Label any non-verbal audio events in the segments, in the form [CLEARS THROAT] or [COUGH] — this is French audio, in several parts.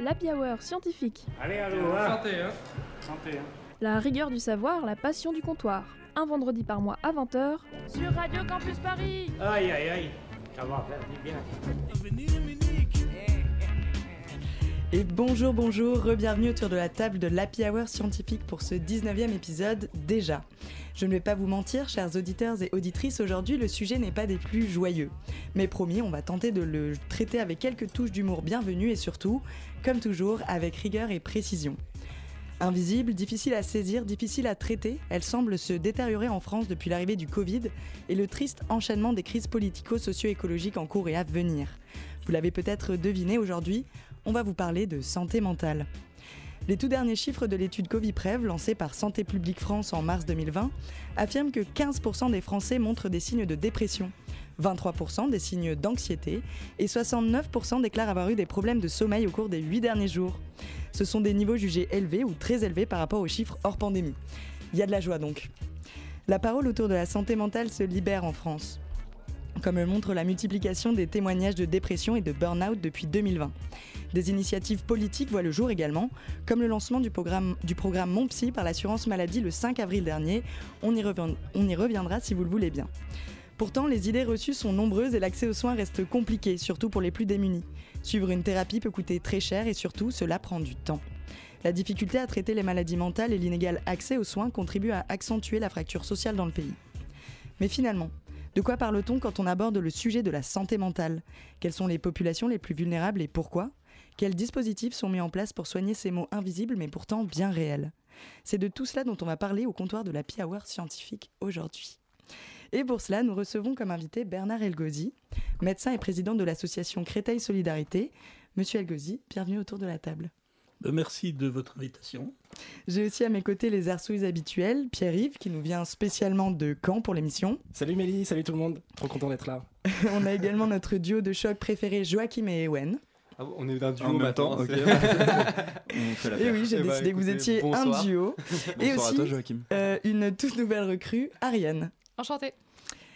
l'Happy Hour scientifique. Allez, allô, hein. Santé, hein. Santé, hein. La rigueur du savoir, la passion du comptoir. Un vendredi par mois à 20h sur Radio Campus Paris. Aïe, aïe, aïe. Ça va faire du bien. Et bonjour, bonjour, re-bienvenue autour de la table de l'Happy Hour scientifique pour ce 19e épisode déjà. Je ne vais pas vous mentir, chers auditeurs et auditrices, aujourd'hui le sujet n'est pas des plus joyeux. Mais promis, on va tenter de le traiter avec quelques touches d'humour bienvenues et surtout, comme toujours, avec rigueur et précision. Invisible, difficile à saisir, difficile à traiter, elle semble se détériorer en France depuis l'arrivée du Covid et le triste enchaînement des crises politico-socio-écologiques en cours et à venir. Vous l'avez peut-être deviné aujourd'hui, on va vous parler de santé mentale. Les tout derniers chiffres de l'étude Coviprev lancée par Santé publique France en mars 2020 affirment que 15% des Français montrent des signes de dépression, 23% des signes d'anxiété et 69% déclarent avoir eu des problèmes de sommeil au cours des 8 derniers jours. Ce sont des niveaux jugés élevés ou très élevés par rapport aux chiffres hors pandémie. Il y a de la joie donc. La parole autour de la santé mentale se libère en France comme le montre la multiplication des témoignages de dépression et de burn-out depuis 2020. Des initiatives politiques voient le jour également, comme le lancement du programme, du programme Mon Psy par l'assurance maladie le 5 avril dernier. On y reviendra si vous le voulez bien. Pourtant, les idées reçues sont nombreuses et l'accès aux soins reste compliqué, surtout pour les plus démunis. Suivre une thérapie peut coûter très cher et surtout, cela prend du temps. La difficulté à traiter les maladies mentales et l'inégal accès aux soins contribuent à accentuer la fracture sociale dans le pays. Mais finalement, de quoi parle-t-on quand on aborde le sujet de la santé mentale? Quelles sont les populations les plus vulnérables et pourquoi? Quels dispositifs sont mis en place pour soigner ces mots invisibles mais pourtant bien réels? C'est de tout cela dont on va parler au comptoir de la Hour scientifique aujourd'hui. Et pour cela, nous recevons comme invité Bernard Elgozi, médecin et président de l'association Créteil Solidarité. Monsieur Elgozi, bienvenue autour de la table. Merci de votre invitation. J'ai aussi à mes côtés les arsouilles habituels, Pierre-Yves, qui nous vient spécialement de Caen pour l'émission. Salut Mélie, salut tout le monde, trop content d'être là. [LAUGHS] On a également notre duo de choc préféré, Joachim et Ewen. Ah, on est d'un duo En même temps, [LAUGHS] Et oui, j'ai Eh ben, décidé que vous étiez bonsoir. un duo. [LAUGHS] et aussi à toi, Joachim. euh, une toute nouvelle recrue, Ariane. Enchantée.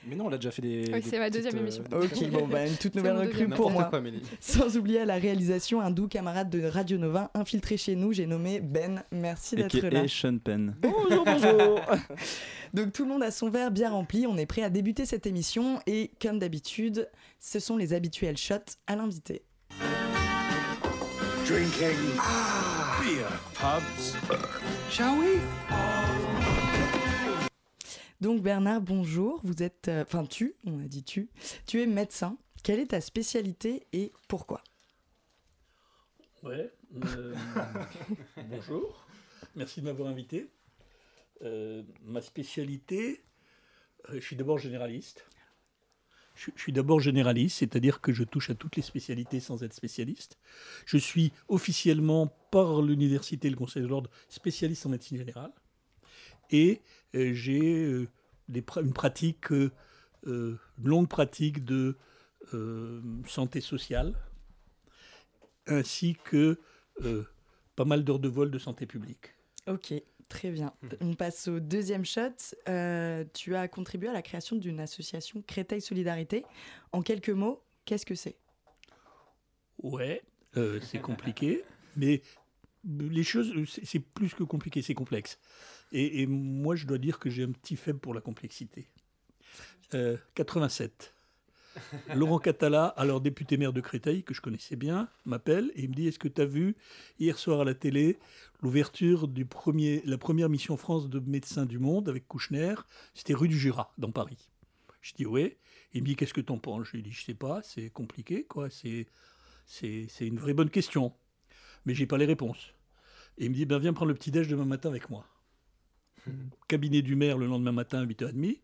Mais non, on l'a déjà fait des. Oui, c'est ma deuxième euh, émission. Ok, bon, bah, une toute nouvelle recrue pour moi. quoi. Sans oublier à la réalisation un doux camarade de Radio Nova infiltré chez nous, j'ai nommé Ben. Merci d'être là. Et Sean Penn. Bonjour, bonjour. [LAUGHS] Donc tout le monde a son verre bien rempli, on est prêt à débuter cette émission et comme d'habitude, ce sont les habituels shots à l'invité. Drinking. Beer. Pubs. Shall we? Donc Bernard, bonjour, vous êtes, euh, enfin tu, on a dit tu, tu es médecin. Quelle est ta spécialité et pourquoi? Ouais. euh, [LAUGHS] bonjour. Merci de m'avoir invité. Euh, ma spécialité, je suis d'abord généraliste. Je, suis d'abord généraliste, c'est-à-dire que je touche à toutes les spécialités sans être spécialiste. Je suis officiellement par l'université le Conseil de l'ordre spécialiste en médecine générale. Et euh, j'ai euh, une pratique, euh, une longue pratique de santé sociale, ainsi que pas mal d'heures de vol de santé publique. Ok, très bien. On passe au deuxième shot. Euh, tu as contribué à la création d'une association Créteil Solidarité. En quelques mots, qu'est-ce que c'est? Ouais, euh, c'est compliqué, mais les choses, c'est plus que compliqué, c'est complexe. Et, et moi, je dois dire que j'ai un petit faible pour la complexité. Euh, 87. [LAUGHS] Laurent Catala, alors député maire de Créteil, que je connaissais bien, m'appelle et il me dit Est-ce que tu as vu hier soir à la télé l'ouverture premier, la première mission France de médecins du monde avec Kouchner? C'était rue du Jura, dans Paris. Je dis Ouais. Il me dit Qu'est-ce que t'en penses? Je lui dis Je sais pas, c'est compliqué, quoi. C'est c'est c'est une vraie bonne question. Mais j'ai pas les réponses. Et il me dit ben, Viens prendre le petit-déj demain matin avec moi. [LAUGHS] Cabinet du maire le lendemain matin à 8h30.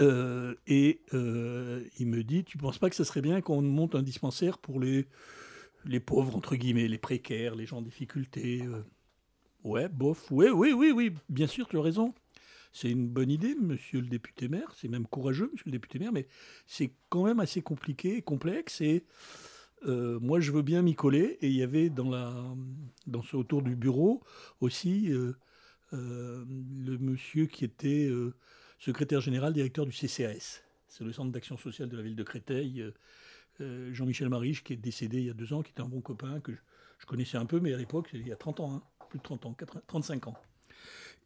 Euh, et euh, il me dit Tu penses pas que ce serait bien qu'on monte un dispensaire pour les, pauvres, entre guillemets, les précaires, les gens en difficulté euh? Ouais, bof, ouais, oui, oui, oui, bien sûr, tu as raison. C'est une bonne idée, monsieur le député maire. C'est même courageux, monsieur le député maire, mais c'est quand même assez compliqué et complexe. Et moi, je veux bien m'y coller. Et il y avait dans, ce autour du bureau aussi le monsieur qui était euh, secrétaire général, directeur du CCAS. C'est le centre d'action sociale de la ville de Créteil. euh, euh, Jean-Michel Mariche, qui est décédé il y a deux ans, qui était un bon copain, que je, connaissais un peu, mais à l'époque, il y a 30 ans, hein, plus de 30 ans, 80 35 ans.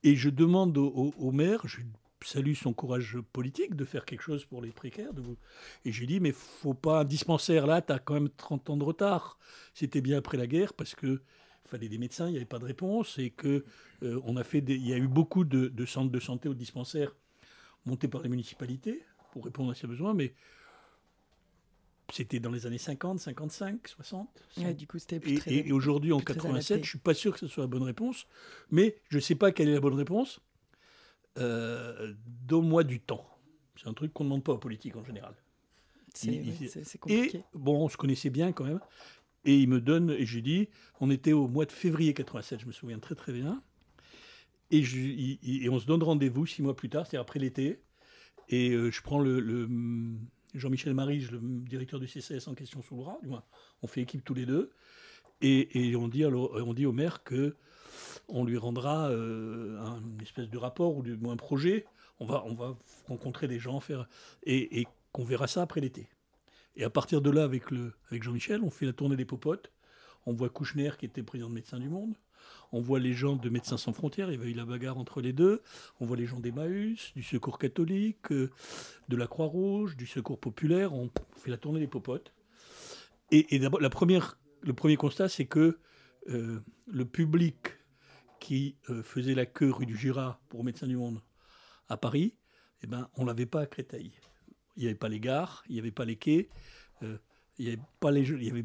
Et je demande au maire, je salue son courage politique de faire quelque chose pour les précaires. De vous... Et j'ai dit, mais faut pas un dispensaire là, tu as quand même 30 ans de retard. C'était bien après la guerre parce que fallait des médecins, il n'y avait pas de réponse et que euh, on a fait des... il y a eu beaucoup de, de centres de santé ou de dispensaires montés par les municipalités pour répondre à ces besoins, mais c'était dans les années 50, 55, 60. Ouais, du coup, c'était plus Et, très. et- aujourd'hui, en plus très 87, adapté. je suis pas sûr que ce soit la bonne réponse, mais je ne sais pas quelle est la bonne réponse. Euh, Donne-moi du temps. C'est un truc qu'on ne demande pas aux politiques en général. c'est il- ouais, il- c'est Et compliqué. bon, on se connaissait bien quand même. Et il me donne, et j'ai dit, on était au mois de février 87, je me souviens très très bien. Et, je- on se donne rendez-vous six mois plus tard, c'est-à-dire après l'été. Et euh, je prends le, Jean-Michel Marie, le directeur du CCS en question sous le bras. Du moins, on fait équipe tous les deux. Et, on, dit alors, on dit au maire que on lui rendra euh, un- une espèce de rapport ou du un projet. On va, on va rencontrer des gens, faire et qu'on verra ça après l'été. Et à partir de là, avec, avec Jean-Michel, on fait la tournée des popotes. On voit Kouchner, qui était président de Médecins du Monde. On voit les gens de Médecins sans frontières. Il y avait eu la bagarre entre les deux. On voit les gens d'Emmaüs, du Secours catholique, euh, de la Croix-Rouge, du Secours populaire. On fait la tournée des popotes. Et, d'abord, le premier constat, c'est que euh, le public qui euh, faisait la queue rue du Jura pour Médecins du Monde à Paris, eh ben, on l'avait pas à Créteil. Il n'y avait pas les gares, il n'y avait pas les quais, euh, il n'y avait pas les jeux, il y avait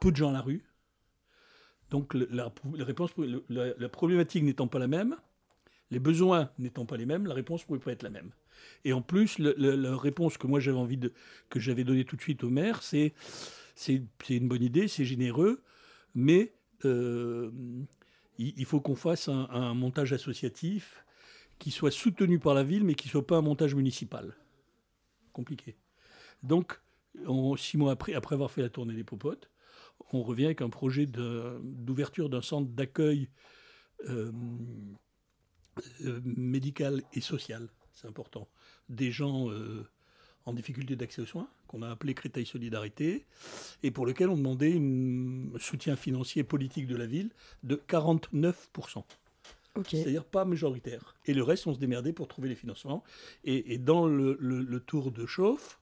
peu de gens à la rue. Donc la, problématique n'étant pas la même, les besoins n'étant pas les mêmes, la réponse ne pouvait pas être la même. Et en plus, la réponse que moi j'avais envie de, que j'avais donnée tout de suite au maire, c'est c'est une bonne idée, c'est généreux, mais euh, il, faut qu'on fasse un, montage associatif qui soit soutenu par la ville, mais qui soit pas un montage municipal. Compliqué. Donc, on- six mois après, avoir fait la tournée des popotes, on revient avec un projet d'ouverture d'un centre d'accueil euh, euh, médical et social, c'est important, des gens euh, en difficulté d'accès aux soins, qu'on a appelé Créteil Solidarité, et pour lequel on demandait un soutien financier politique de la ville de 49%. C'est-à-dire pas majoritaire. Et le reste, on se démerdait pour trouver les financements. Et, dans le, tour de chauffe,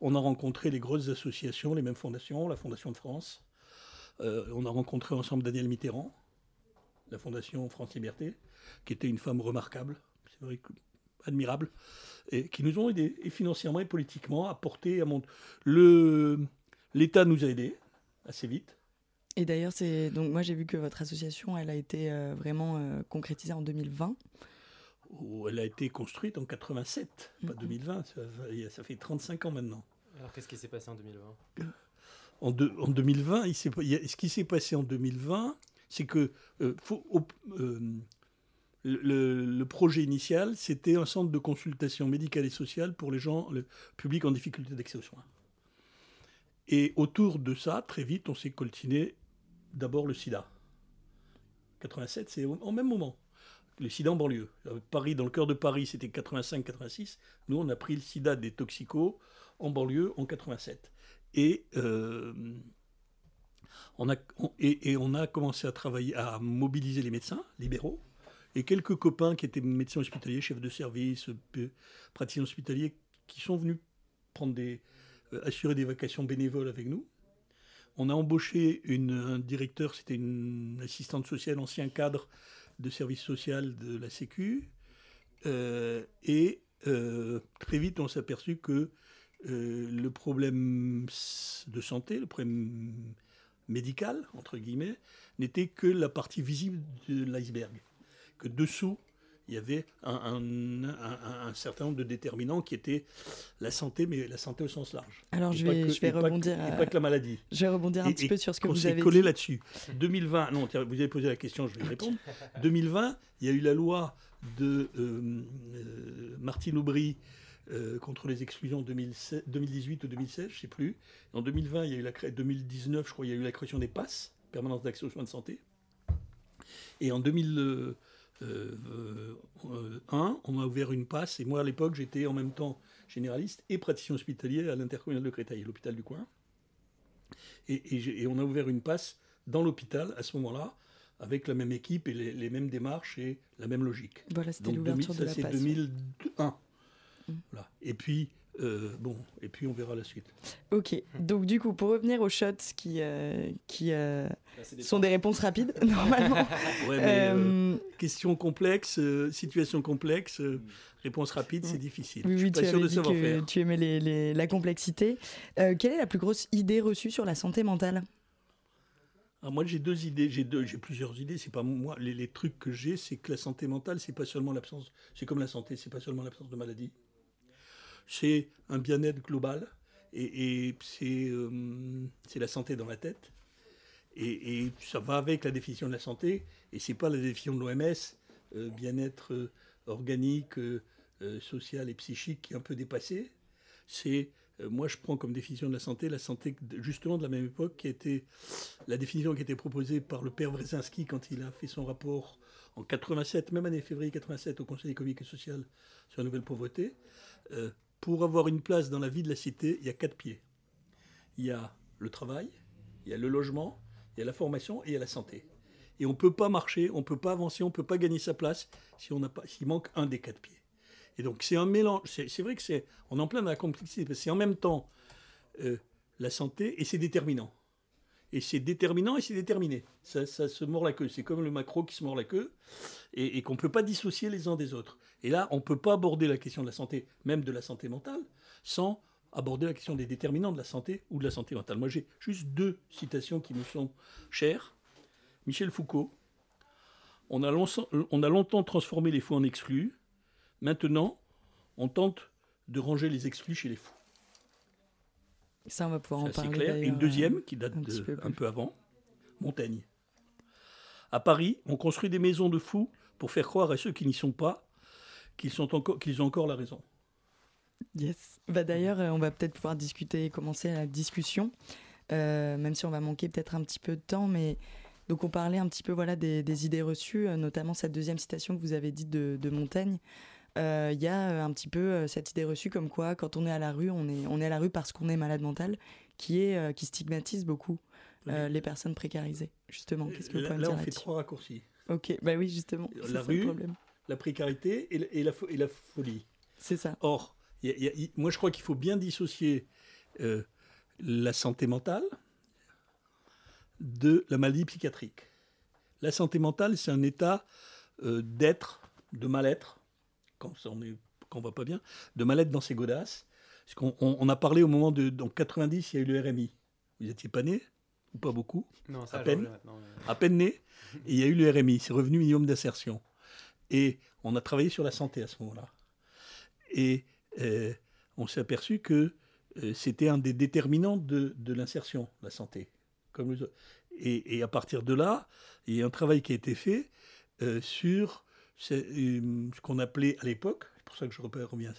on a rencontré les grosses associations, les mêmes fondations, la Fondation de France. Euh, on a rencontré ensemble Daniel Mitterrand, la Fondation France Liberté, qui était une femme remarquable, c'est vrai admirable, et qui nous ont aidés, financièrement et politiquement, à porter, à L'État nous a aidés assez vite. Et d'ailleurs, c'est donc moi j'ai vu que votre association, elle a été euh, vraiment euh, concrétisée en 2020. où Elle a été construite en 87, pas Mhm. 2020, ça, ça fait 35 ans maintenant. Alors qu'est-ce qui s'est passé en 2020 En, deux- en 2020, il s'est- il y a- ce qui s'est passé en 2020, c'est que euh, faut- euh, le projet initial, c'était un centre de consultation médicale et sociale pour les gens, le public en difficulté d'accès aux soins. Et autour de ça, très vite, on s'est coltiné d'abord le sida. 87, c'est au même moment. Le sida en banlieue. Euh, Paris, dans le cœur de Paris, c'était 85-86. Nous, on a pris le sida des toxicos en banlieue en 87. Et, euh, on a, et, on a commencé à travailler, à mobiliser les médecins libéraux et quelques copains qui étaient médecins hospitaliers, chefs de service, euh, praticiens hospitaliers, qui sont venus prendre des, assurer des vacations bénévoles avec nous. On a embauché une, un directeur, c'était une assistante sociale, ancien cadre de service social de la Sécu. Euh, et euh, très vite, on s'est aperçu que euh, le problème de santé, le problème médical, entre guillemets, n'était que la partie visible de l'iceberg. Que dessous, il y avait un, un- un- un certain nombre de déterminants qui étaient la santé, mais la santé au sens large. Alors Et je vais, que- je vais pas rebondir. à- pas que la maladie. Je vais rebondir un Et- petit et peu sur ce que vous avez collé dit. là-dessus. 2020, non, vous avez posé la question, je vais y répondre. 2020, il y a eu la loi de euh, euh, Martine Aubry euh, contre les exclusions 2016 2018 ou 2016, je ne sais plus. En 2020, il y a eu la cré- 2019, je crois, il y a eu la création des passes, permanence d'accès aux soins de santé. Et en 2001, on a ouvert une passe. Et moi, à l'époque, j'étais en même temps généraliste et praticien hospitalier à l'intercommunal de Créteil, l'hôpital du coin. Et, et j'ai- et on a ouvert une passe dans l'hôpital à ce moment-là, avec la même équipe et les, les mêmes démarches et la même logique. Voilà, c'était l'ouverture 2000, de ça la c'est passion. 2001. Mm. Voilà. Et puis euh, bon, et puis on verra la suite. Ok, donc du coup, pour revenir aux shots qui, euh, qui euh, Là, c'est des- sont des réponses rapides, [LAUGHS] normalement. [LAUGHS] Ouais, mais, euh, Euh, question complexe, euh, situation complexe, euh, réponse rapide, c'est difficile. oui, Je suis oui, pas tu sûr de savoir faire. tu aimais les- les- la complexité. Euh, quelle est la plus grosse idée reçue sur la santé mentale? Ah, moi, j'ai deux idées. J'ai deux, j'ai plusieurs idées. C'est pas moi. Les, les trucs que j'ai, c'est que la santé mentale, c'est pas seulement l'absence. C'est comme la santé, c'est pas seulement l'absence de maladie. C'est un bien-être global et, euh, c'est la santé dans la tête. Et, ça va avec la définition de la santé. Et c'est pas la définition de l'OMS, euh, bien-être euh, organique, social et psychique qui est un peu dépassé. C'est moi, je prends comme définition de la santé la santé justement de la même époque qui été la définition qui a été proposée par le père Brzezinski quand il a fait son rapport en 87, même année février 87 au Conseil économique et social sur la nouvelle pauvreté. Pour avoir une place dans la vie de la cité, il y a quatre pieds. Il y a le travail, il y a le logement, il y a la formation et il y a la santé. Et on ne peut pas marcher, on ne peut pas avancer, on ne peut pas gagner sa place si on pas, s'il manque un des quatre pieds. Et donc c'est un mélange. C'est c'est vrai que c'est, on est en plein dans la complexité parce que c'est en même temps euh, la santé et c'est déterminant. Et c'est déterminant et c'est déterminé. Ça, ça se mord la queue. C'est comme le macro qui se mord la queue et, qu'on ne peut pas dissocier les uns des autres. Et là, on ne peut pas aborder la question de la santé, même de la santé mentale, sans aborder la question des déterminants de la santé ou de la santé mentale. Moi, j'ai juste deux citations qui me sont chères. Michel Foucault. On a, on a longtemps transformé les fous en exclus. Maintenant, on tente de ranger les exclus chez les fous. Ça, on va pouvoir en parler. clair. Et une deuxième qui date un de- peu un plus. peu avant, Montaigne. À Paris, on construit des maisons de fous pour faire croire à ceux qui n'y sont pas qu'ils ont encore la raison. Yes. Bah, D'ailleurs, euh, on va peut-être pouvoir discuter et commencer la discussion, euh, même si on va manquer peut-être un petit peu de temps. Mais donc, on parlait un petit peu voilà, des, des idées reçues, euh, notamment cette deuxième citation que vous avez dite de, de Montaigne. Euh, Il y a euh, un petit peu euh, cette idée reçue comme quoi, quand on est à la rue, on est, on est à la rue parce qu'on est malade mental, qui, est, euh, qui stigmatise beaucoup euh, les personnes précarisées. Justement, qu'est-ce que vous là, là, on fait trois raccourcis. Ok, bah oui, justement, La le rue. problème. La précarité et la, et la fo- et la folie. C'est ça. Or, il y a- il y a- il- moi je crois qu'il faut bien dissocier euh, la santé mentale de la maladie psychiatrique. La santé mentale, c'est un état euh, d'être, de mal-être, quand on est, quand on va pas bien, de mal-être dans ses godasses. Parce qu'on on- on a parlé au moment de, en 90, il y a eu le RMI. Vous étiez pas né ou pas beaucoup? Non, ça, À peine. mais- à peine né, et il y a eu le RMI, c'est revenu minimum d'insertion. Et on a travaillé sur la santé à ce moment-là. Et euh, on s'est aperçu que euh, c'était un des déterminants de, de l'insertion, la santé. Comme les autres. et, et à partir de là, il y a un travail qui a été fait euh, sur ce, euh, ce qu'on appelait à l'époque, c'est pour ça que je reviens,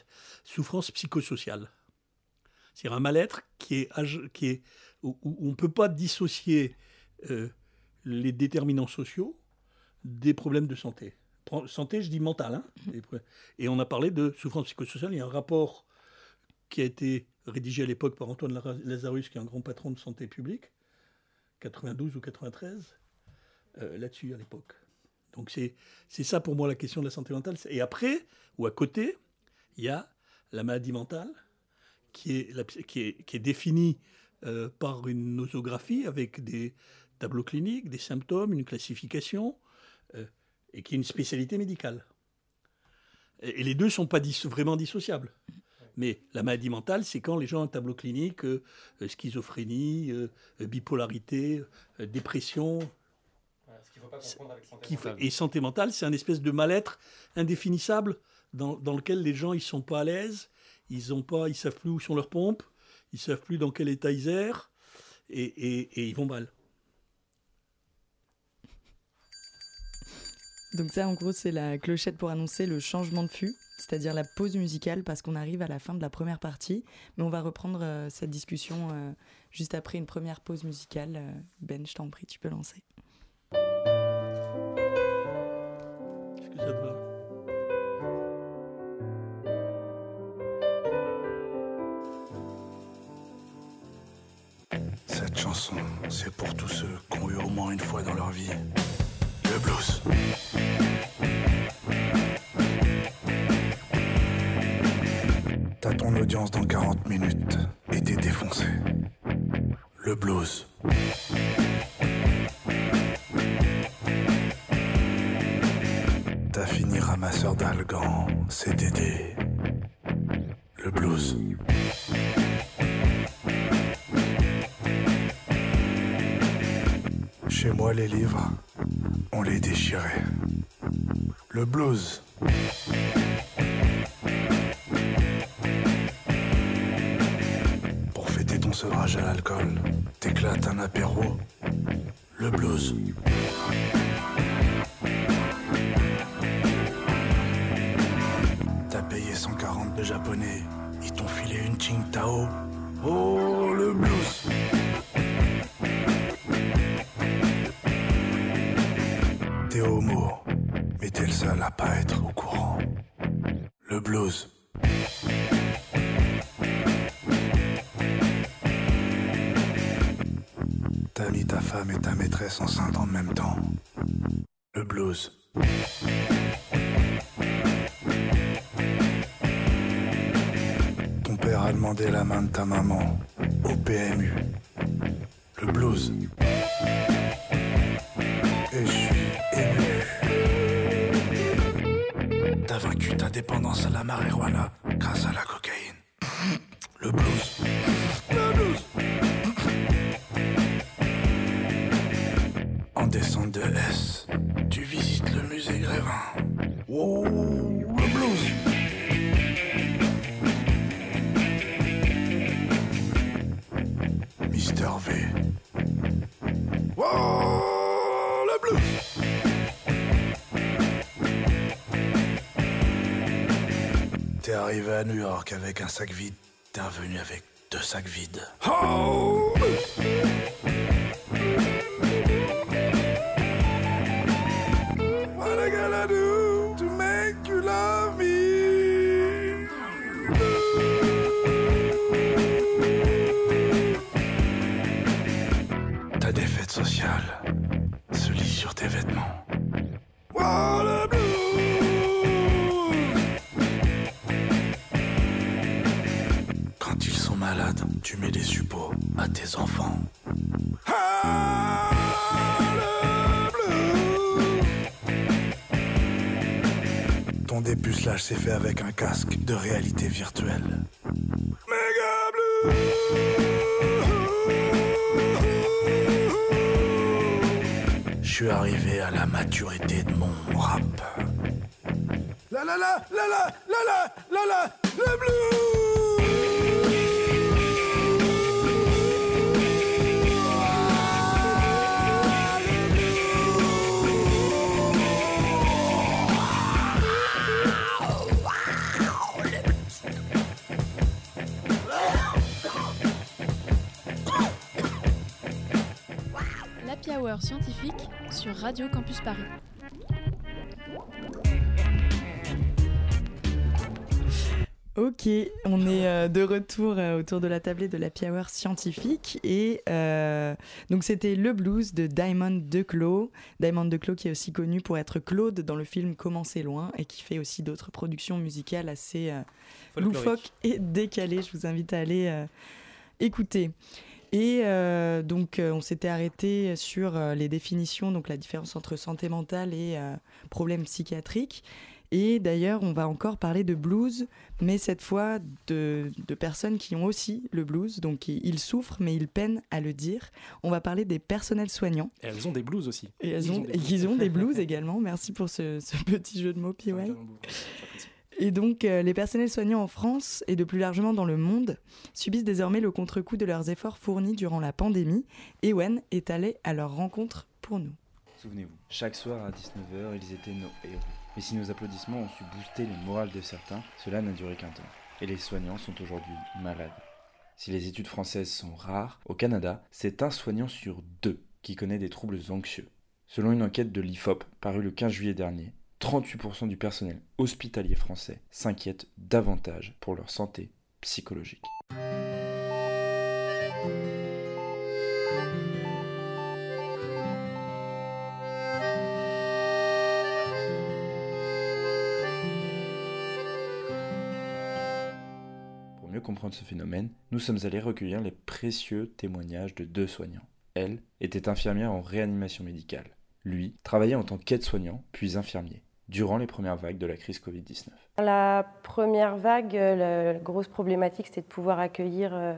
souffrance psychosociale. C'est-à-dire un mal-être qui est, qui est où, on ne peut pas dissocier euh, les déterminants sociaux des problèmes de santé. Santé, je dis mentale. hein, pro- et on a parlé de souffrance psychosociale. Il y a un rapport qui a été rédigé à l'époque par Antoine Lazarus, qui est un grand patron de santé publique, 92 ou 93, euh, là-dessus à l'époque. Donc c'est ça pour moi la question de la santé mentale. Et après, ou à côté, il y a la maladie mentale, qui est, qui est, qui est définie euh, par une nosographie avec des tableaux cliniques, des symptômes, une classification, euh, et qui est une spécialité médicale. Et, les deux ne sont pas vraiment dissociables. Mais la maladie mentale, c'est quand les gens ont un tableau clinique, euh, schizophrénie, bipolarité, dépression, qu'il ne faut pas confondre avec santé qui fait- mentale. et santé mentale, c'est un espèce de mal-être indéfinissable dans, dans lequel les gens ils sont pas à l'aise, ils ont pas, ils savent plus où sont leurs pompes, ils savent plus dans quel état ils errent et, et- et ils vont mal. Donc ça, en gros, c'est la clochette pour annoncer le changement de fût, c'est-à-dire la pause musicale, parce qu'on arrive à la fin de la première partie. Mais on va reprendre euh, cette discussion euh, juste après une première pause musicale. Euh, ben, je t'en prie, tu peux lancer. C'est pour tous ceux qui ont eu au moins une fois dans leur vie le blues. T'as ton audience dans 40 minutes et t'es défoncé. Le blues. T'as fini ramasseur d'algan, CDD. Le blues. Moi, les livres, on les déchirait. Le blues. Pour fêter ton sevrage à l'alcool, t'éclates un apéro. Le blues. T'as payé 140 de japonais, ils t'ont filé une Qingtao. Oh, enceinte en même temps. Le blues. Ton père a demandé la main de ta maman au PMU. Le blues. Et je suis ému. T'as vaincu ta dépendance à la marijuana grâce à la cocaïne. Le blues. S, tu visites le musée Grévin. Wow, le blues. Mister V. Wow, le blues. T'es arrivé à New York avec un sac vide, t'es revenu avec deux sacs vides. Oh, à tes enfants. Ah, le. Ton dépucelage s'est fait avec un casque de réalité virtuelle. Mega Blue Je suis arrivé à la maturité de mon rap. La la la la la la la la la le blues Scientifique sur Radio Campus Paris. Ok, on est euh, de retour euh, autour de la tablée de la Hour scientifique et euh, donc c'était le blues de Diamond Declos. Diamond Declos qui est aussi connu pour être Claude dans le film Comment c'est loin et qui fait aussi d'autres productions musicales assez euh, loufoques et décalées. Je vous invite à aller euh, écouter. Et euh, donc euh, on s'était arrêté sur euh, les définitions, donc la différence entre santé mentale et problème psychiatrique. Et d'ailleurs, on va encore parler de blues, mais cette fois de, de personnes qui ont aussi le blues, donc ils, souffrent, mais ils peinent à le dire. On va parler des personnels soignants. Et elles ont des blues aussi. Et elles Ils ont, ont des blues. ils ont des [LAUGHS] blues également. Merci pour ce, ce petit jeu de mots, PY. Et donc, euh, les personnels soignants en France et de plus largement dans le monde subissent désormais le contre-coup de leurs efforts fournis durant la pandémie. Ewen est allé à leur rencontre pour nous. Souvenez-vous, chaque soir à 19h, ils étaient nos héros. Mais si nos applaudissements ont su booster le moral de certains, cela n'a duré qu'un temps. Et les soignants sont aujourd'hui malades. Si les études françaises sont rares, au Canada, c'est un soignant sur deux qui connaît des troubles anxieux. Selon une enquête de l'IFOP parue le 15 juillet dernier, 38% du personnel hospitalier français s'inquiète davantage pour leur santé psychologique. Pour mieux comprendre ce phénomène, nous sommes allés recueillir les précieux témoignages de deux soignants. Elle était infirmière en réanimation médicale. Lui travaillait en tant qu'aide-soignant, puis infirmier durant les premières vagues de la crise Covid-19. La première vague, euh, la grosse problématique, c'était de pouvoir accueillir euh,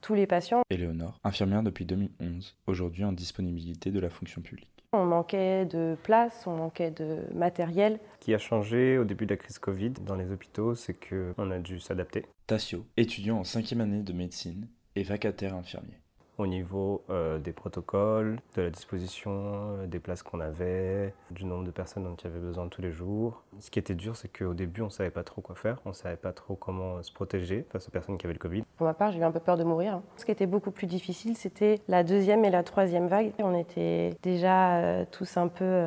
tous les patients. Éléonore, infirmière depuis 2011, aujourd'hui en disponibilité de la fonction publique. On manquait de place, on manquait de matériel. Ce qui a changé au début de la crise Covid dans les hôpitaux, c'est qu'on a dû s'adapter. Tassio, étudiant en cinquième année de médecine et vacataire infirmier au niveau euh, des protocoles, de la disposition euh, des places qu'on avait, du nombre de personnes dont il y avait besoin tous les jours. Ce qui était dur, c'est qu'au début, on ne savait pas trop quoi faire, on ne savait pas trop comment se protéger face aux personnes qui avaient le Covid. Pour ma part, j'ai eu un peu peur de mourir. Ce qui était beaucoup plus difficile, c'était la deuxième et la troisième vague. On était déjà euh, tous un peu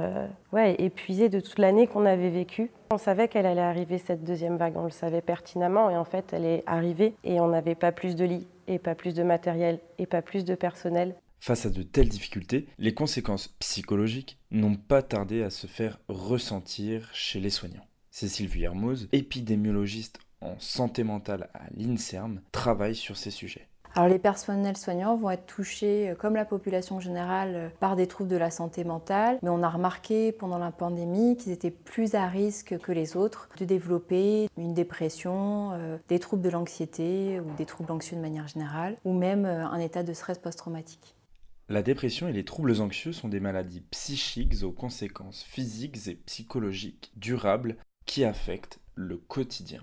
épuisés de toute l'année qu'on avait vécue. On savait qu'elle allait arriver cette deuxième vague, on le savait pertinemment et en fait elle est arrivée et on n'avait pas plus de lits et pas plus de matériel et pas plus de personnel. Face à de telles difficultés, les conséquences psychologiques n'ont pas tardé à se faire ressentir chez les soignants. Cécile Vuillermoz, épidémiologiste en santé mentale à l'INSERM, travaille sur ces sujets. Alors les personnels soignants vont être touchés, euh, comme la population générale, euh, par des troubles de la santé mentale, mais on a remarqué pendant la pandémie qu'ils étaient plus à risque que les autres de développer une dépression, euh, des troubles de l'anxiété ou des troubles anxieux de manière générale, ou même un état de stress post-traumatique. La dépression et les troubles anxieux sont des maladies psychiques aux conséquences physiques et psychologiques durables qui affectent le quotidien.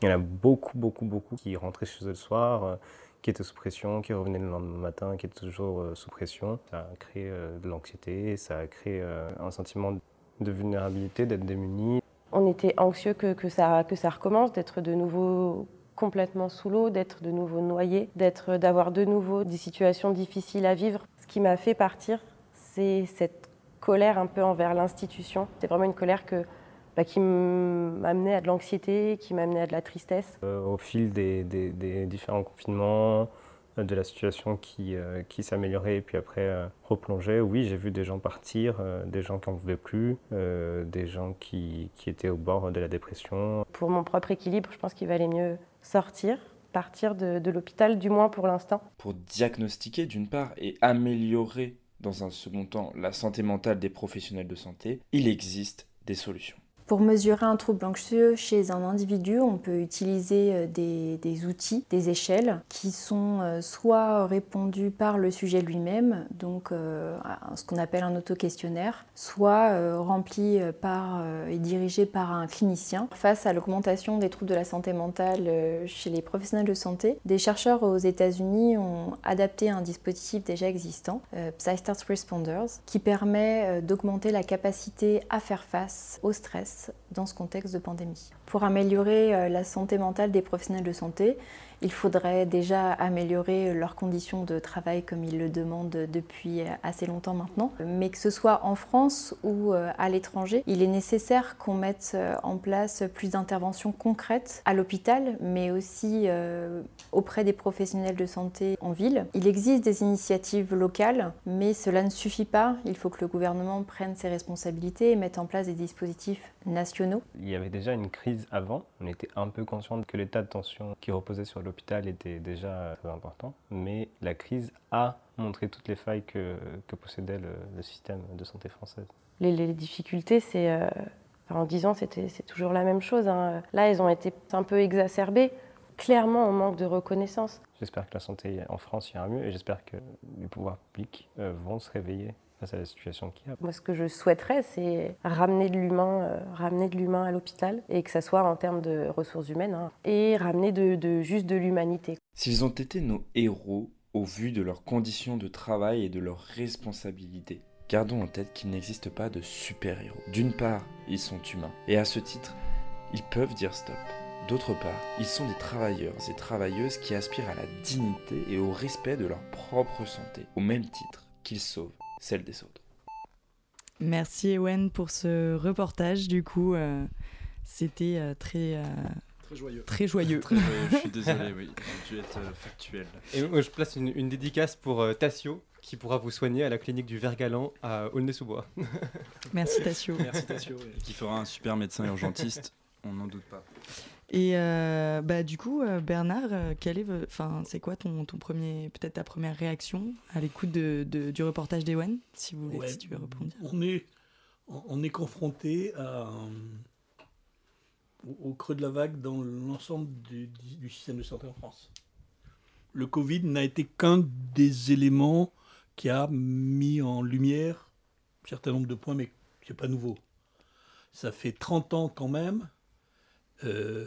Il y en a beaucoup, beaucoup, beaucoup qui rentraient chez eux le soir qui était sous pression, qui revenait le lendemain matin, qui était toujours euh, sous pression. Ça a créé euh, de l'anxiété, ça a créé euh, un sentiment de vulnérabilité, d'être démuni. On était anxieux que, que, ça, que ça recommence, d'être de nouveau complètement sous l'eau, d'être de nouveau noyé, d'être, d'avoir de nouveau des situations difficiles à vivre. Ce qui m'a fait partir, c'est cette colère un peu envers l'institution. C'est vraiment une colère que bah, qui m'amenait à de l'anxiété, qui m'amenait à de la tristesse. Euh, au fil des, différents confinements, euh, de la situation qui, euh, qui s'améliorait et puis après replongeait, oui, j'ai vu des gens partir, des gens qui n'en pouvaient plus, des gens qui, qui étaient au bord de la dépression. Pour mon propre équilibre, je pense qu'il valait mieux sortir, partir de, de l'hôpital, du moins pour l'instant. Pour diagnostiquer d'une part et améliorer dans un second temps la santé mentale des professionnels de santé, il existe des solutions. Pour mesurer un trouble anxieux chez un individu, on peut utiliser euh, des, outils, des échelles qui sont euh, soit répondus par le sujet lui-même, donc euh, ce qu'on appelle un auto-questionnaire, soit remplis par et dirigés par un clinicien. Face à l'augmentation des troubles de la santé mentale chez les professionnels de santé, des chercheurs aux États-Unis ont adapté un dispositif déjà existant, PsyStart Responders, qui permet d'augmenter la capacité à faire face au stress dans ce contexte de pandémie. Pour améliorer euh, la santé mentale des professionnels de santé, il faudrait déjà améliorer leurs conditions de travail comme ils le demandent depuis assez longtemps maintenant. Mais que ce soit en France ou euh, à l'étranger, il est nécessaire qu'on mette euh, en place plus d'interventions concrètes à l'hôpital, mais aussi auprès des professionnels de santé en ville. Il existe des initiatives locales, mais cela ne suffit pas. Il faut que le gouvernement prenne ses responsabilités et mette en place des dispositifs nationaux. Il y avait déjà une crise avant. On était un peu conscient que l'état de tension qui reposait sur l'hôpital était déjà très important, mais la crise a montré toutes les failles que, possédait le, système de santé française. Les, difficultés, c'est... Euh, en 10 ans, c'est toujours la même chose. Hein. Là, elles ont été un peu exacerbées clairement on manque de reconnaissance. J'espère que la santé en France ira mieux et j'espère que les pouvoirs publics euh, vont se réveiller face à la situation qu'il y a. Moi, ce que je souhaiterais, c'est ramener de l'humain, euh, ramener de l'humain à l'hôpital et que ça soit en termes de ressources humaines hein, et ramener de, juste de l'humanité. S'ils ont été nos héros au vu de leurs conditions de travail et de leurs responsabilités, gardons en tête qu'il n'existe pas de super-héros. D'une part, ils sont humains et à ce titre, ils peuvent dire stop. D'autre part, ils sont des travailleurs et travailleuses qui aspirent à la dignité et au respect de leur propre santé, au même titre qu'ils sauvent celle des autres. Merci Ewen pour ce reportage. Du coup, euh, c'était euh, très, euh, très joyeux. Très joyeux. Je suis [LAUGHS] désolé, oui, a dû être factuel. Et moi, je place une, dédicace pour Tassio qui pourra vous soigner à la clinique du Vergalan à Aulnay-sous-Bois. Merci Tassio. Merci Tassio. Qui fera un super médecin urgentiste, on n'en doute pas. Et euh, bah, du coup, euh, Bernard, euh, quel est, enfin, c'est quoi ton, ton premier, peut-être ta première réaction à l'écoute de, de- du reportage d'Ewen, si vous voulez, Ouais, si tu veux répondre. On est, on est confronté à, au, au creux de la vague dans l'ensemble du, du système de santé en France. Le Covid n'a été qu'un des éléments qui a mis en lumière un certain nombre de points, mais c'est pas nouveau. Ça fait 30 ans quand même euh,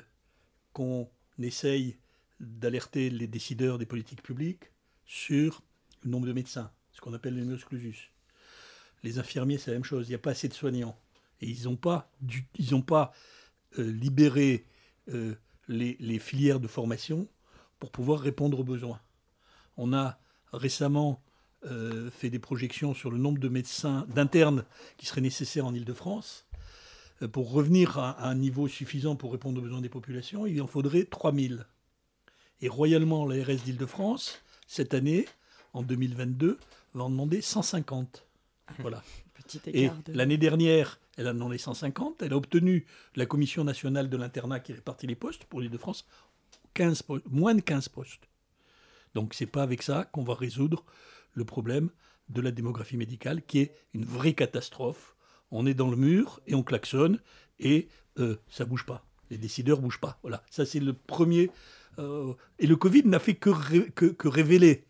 qu'on essaye d'alerter les décideurs des politiques publiques sur le nombre de médecins, ce qu'on appelle le clausus. Les infirmiers, c'est la même chose. Il n'y a pas assez de soignants. Et ils n'ont pas, euh, libéré euh, les, les filières de formation pour pouvoir répondre aux besoins. On a récemment euh, fait des projections sur le nombre de médecins, d'internes qui seraient nécessaires en Ile-de-France. Euh, Pour revenir à, à un niveau suffisant pour répondre aux besoins des populations, il en faudrait 3000. Et royalement, l'ARS d'Île-de-France, cette année, en 2022, va en demander 150. Voilà. [LAUGHS] Petit Et écart de- l'année dernière, elle a demandé 150. Elle a obtenu la Commission nationale de l'internat qui répartit les postes pour l'Île-de-France, 15 po- moins de 15 postes. Donc c'est pas avec ça qu'on va résoudre le problème de la démographie médicale, qui est une vraie catastrophe. On est dans le mur et on klaxonne et euh, ça bouge pas. Les décideurs bougent pas. Voilà, ça c'est le premier. euh, et le Covid n'a fait que, ré- que, que révéler,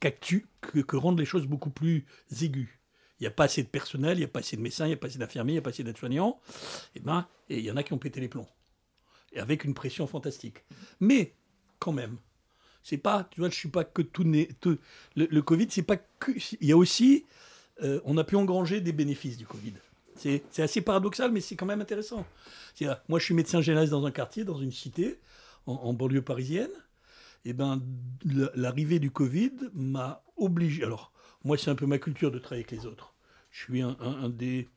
que, que rendre les choses beaucoup plus aiguës. Il n'y a pas assez de personnel, il n'y a pas assez de médecins, il n'y a pas assez d'infirmiers, il n'y a pas assez d'aides-soignants. Et ben, et il y en a qui ont pété les plombs. Et avec une pression fantastique. Mais, quand même, c'est pas, tu vois, je suis pas que tout né. le Covid, c'est pas que. Il y a aussi. euh, on a pu engranger des bénéfices du Covid. C'est assez paradoxal, mais c'est quand même intéressant. Moi, je suis médecin généraliste dans un quartier, dans une cité, en, banlieue parisienne. Et ben, l- l'arrivée du Covid m'a obligé. Alors, moi, c'est un peu ma culture de travailler avec les autres. Je suis un, des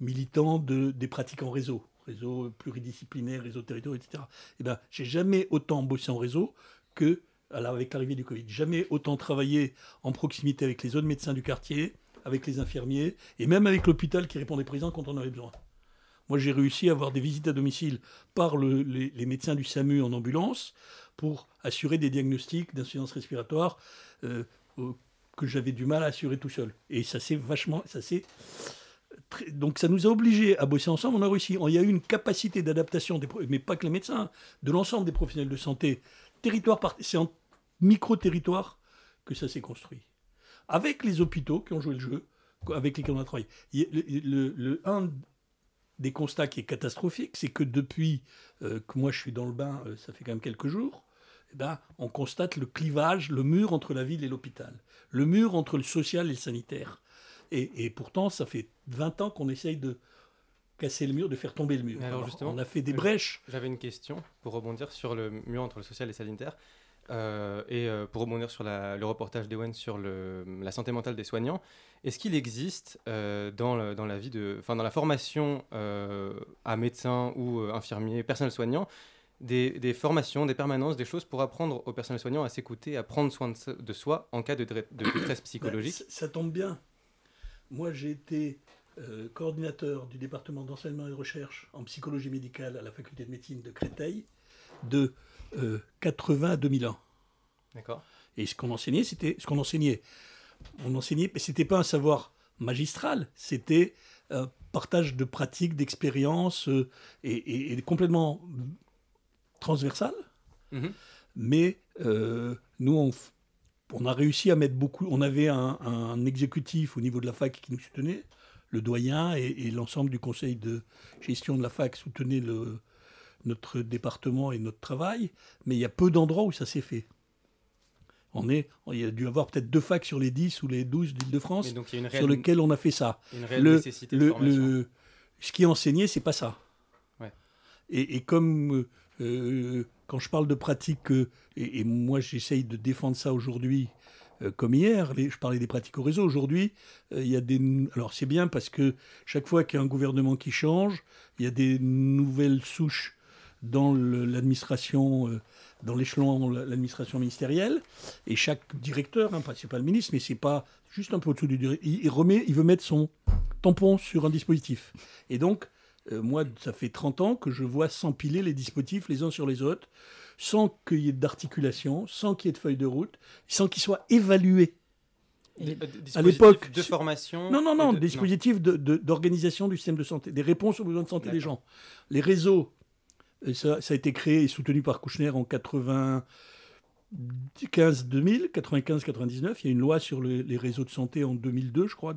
militants de, des pratiques en réseau, réseau pluridisciplinaire, réseau territorial, etc. Et ben, j'ai jamais autant bossé en réseau que alors, avec l'arrivée du Covid. Jamais autant travaillé en proximité avec les autres médecins du quartier, avec les infirmiers, et même avec l'hôpital qui répondait présent quand on avait besoin. Moi, j'ai réussi à avoir des visites à domicile par le- les, médecins du SAMU en ambulance pour assurer des diagnostics d'insuffisance respiratoire euh, que j'avais du mal à assurer tout seul. Et ça s'est vachement... Ça donc ça nous a obligés à bosser ensemble, on a réussi. Il y a eu une capacité d'adaptation, mais pas que les médecins, de l'ensemble des professionnels de santé, territoire par... C'est en micro-territoire que ça s'est construit. Avec les hôpitaux qui ont joué le jeu, avec lesquels on a travaillé. Le, le- le- un des constats qui est catastrophique, c'est que depuis euh, que moi je suis dans le bain, euh, ça fait quand même quelques jours, eh ben, on constate le clivage, le mur entre la ville et l'hôpital, le mur entre le social et le sanitaire. Et, et pourtant, ça fait 20 ans qu'on essaye de casser le mur, de faire tomber le mur. Mais alors, Alors, justement, on a fait des brèches. J'avais une question pour rebondir sur le mur entre le social et le sanitaire. Euh, et euh, pour rebondir sur la- le reportage d'Ewen sur le- la santé mentale des soignants, est-ce qu'il existe euh, dans, le- dans la vie de, enfin dans la formation à médecin ou infirmier, personnel soignant, des, des formations, des permanences, des choses pour apprendre au personnel soignant à s'écouter, à prendre soin de, soi en cas de, de [COUGHS] détresse psychologique Ben, ça, ça tombe bien. Moi, j'ai été coordinateur du département d'enseignement et de recherche en psychologie médicale à la faculté de médecine de Créteil de euh, 80 à 2001. D'accord. Et ce qu'on enseignait, c'était ce qu'on enseignait. On enseignait, mais c'était pas un savoir magistral, c'était un partage de pratiques, d'expériences euh, et, et- et complètement transversal. Mhm. Mais euh, nous, on, a réussi à mettre beaucoup. On avait un, un exécutif au niveau de la fac qui nous soutenait, le doyen et, et l'ensemble du conseil de gestion de la fac soutenait le, notre département et notre travail. Mais il y a peu d'endroits où ça s'est fait. On est, il y a dû avoir peut-être deux facs sur les 10 ou les 12 d'Île-de-France sur lesquels on a fait ça. une réelle le, nécessité de le- formation. le- ce qui est enseigné, c'est pas ça. Ouais. Et, et comme euh, quand je parle de pratique, euh, et, et moi j'essaye de défendre ça aujourd'hui euh, comme hier, les- je parlais des pratiques au réseau, aujourd'hui euh, il y a des... Alors c'est bien parce que chaque fois qu'il y a un gouvernement qui change, il y a des nouvelles souches dans l'administration, euh, dans l'échelon, l'administration ministérielle, et chaque directeur, hein, pas- c'est pas le ministre, mais c'est pas juste un peu au-dessous du directeur, il, il remet, il veut mettre son tampon sur un dispositif. Et donc, Euh, moi, ça fait 30 ans que je vois s'empiler les dispositifs les uns sur les autres, sans qu'il y ait d'articulation, sans qu'il y ait de feuille de route, sans qu'ils soient évalués. Et- euh, à dispositifs l'époque. de formation Non, non, non, de- des dispositifs d'organisation du système de santé, des réponses aux besoins de santé des gens. Les réseaux, ça, a été créé et soutenu par Kouchner en 95-2000, 95-99. Il y a une loi sur le- les réseaux de santé en 2002, je crois,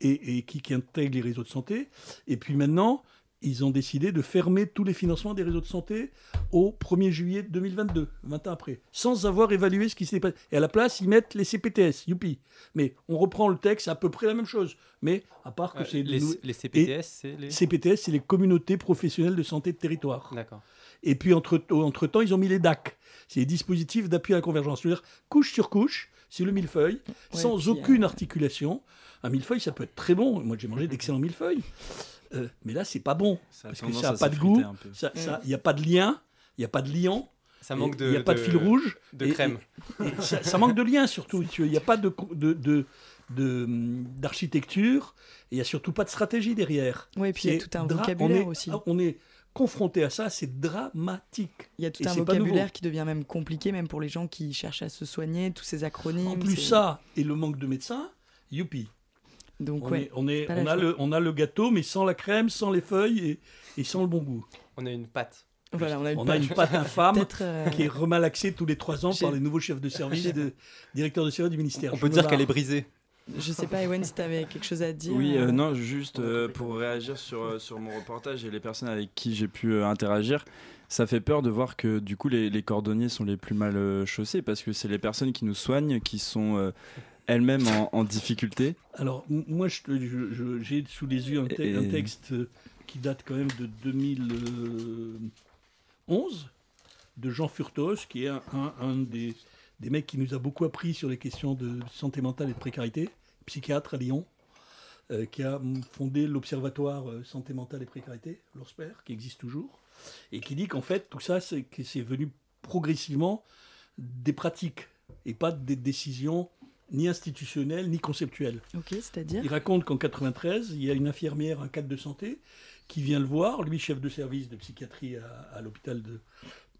et, qui intègre les réseaux de santé. Et puis maintenant, ils ont décidé de fermer tous les financements des réseaux de santé au 1er juillet 2022, 20 ans après, sans avoir évalué ce qui s'est passé. Et à la place, ils mettent les CPTS, youpi. Mais on reprend le texte, c'est à peu près la même chose. Mais à part que Euh, c'est... les- CPTS, et c'est les- CPTS, c'est les communautés professionnelles de santé de territoire. D'accord. Et puis, entre, entre-temps, ils ont mis les DAC. C'est les dispositifs d'appui à la convergence. C'est-à-dire, couche sur couche, c'est le millefeuille, sans puis, aucune articulation. Un millefeuille, ça peut être très bon. Moi, j'ai mangé [LAUGHS] d'excellents millefeuilles. Euh, mais là, c'est pas bon. Ça parce que ça n'a pas de goût. Mm. Il n'y a pas de lien. Il n'y a pas de liant. Ça manque de- Il n'y a pas de, de- fil rouge. de et- crème. et- et ça, ça manque de lien, surtout. Il n'y a pas de, de, de- de, d'architecture. Et il n'y a surtout pas de stratégie derrière. Ouais, et puis il y a tout un dra- vocabulaire on est, aussi. On est confronté à ça, c'est dramatique. Il y a tout Et un vocabulaire qui devient même compliqué, même pour les gens qui cherchent à se soigner, tous ces acronymes. En plus, c'est- ça et le manque de médecins, youpi. Donc, on, ouais, est- on, est- pas la on a le, on a le gâteau, mais sans la crème, sans les feuilles et, et sans le bon goût. On a une pâte. Voilà, on a une pâte. une pâte infâme euh, qui est remalaxée tous les trois ans par les nouveaux chefs de service, de, directeurs de service du ministère. On Je peut dire qu'elle est brisée. Je sais pas, Ewen, si tu avais quelque chose à dire. Oui, euh, euh, non, juste euh, pour réagir sur, sur mon reportage et les personnes avec qui j'ai pu euh, interagir, ça fait peur de voir que du coup les, les cordonniers sont les plus mal euh, chaussés parce que c'est les personnes qui nous soignent qui sont euh, elles-mêmes en, en difficulté. Alors, moi, je te- je- je- j'ai sous les yeux un, te- Et- un texte euh, qui date quand même de 2011 de Jean Furtos, qui est un, un- un des, des mecs qui nous a beaucoup appris sur les questions de santé mentale et de précarité, psychiatre à Lyon, euh, qui a fondé l'Observatoire euh, Santé mentale et précarité, l'ORSPER, qui existe toujours, et qui dit qu'en fait, tout ça, c'est venu progressivement des pratiques et pas des décisions ni institutionnelles ni conceptuelles. Ok, c'est-à-dire Il raconte qu'en 93, il y a une infirmière, un cadre de santé, qui vient le voir, lui chef de service de psychiatrie à, à l'hôpital de,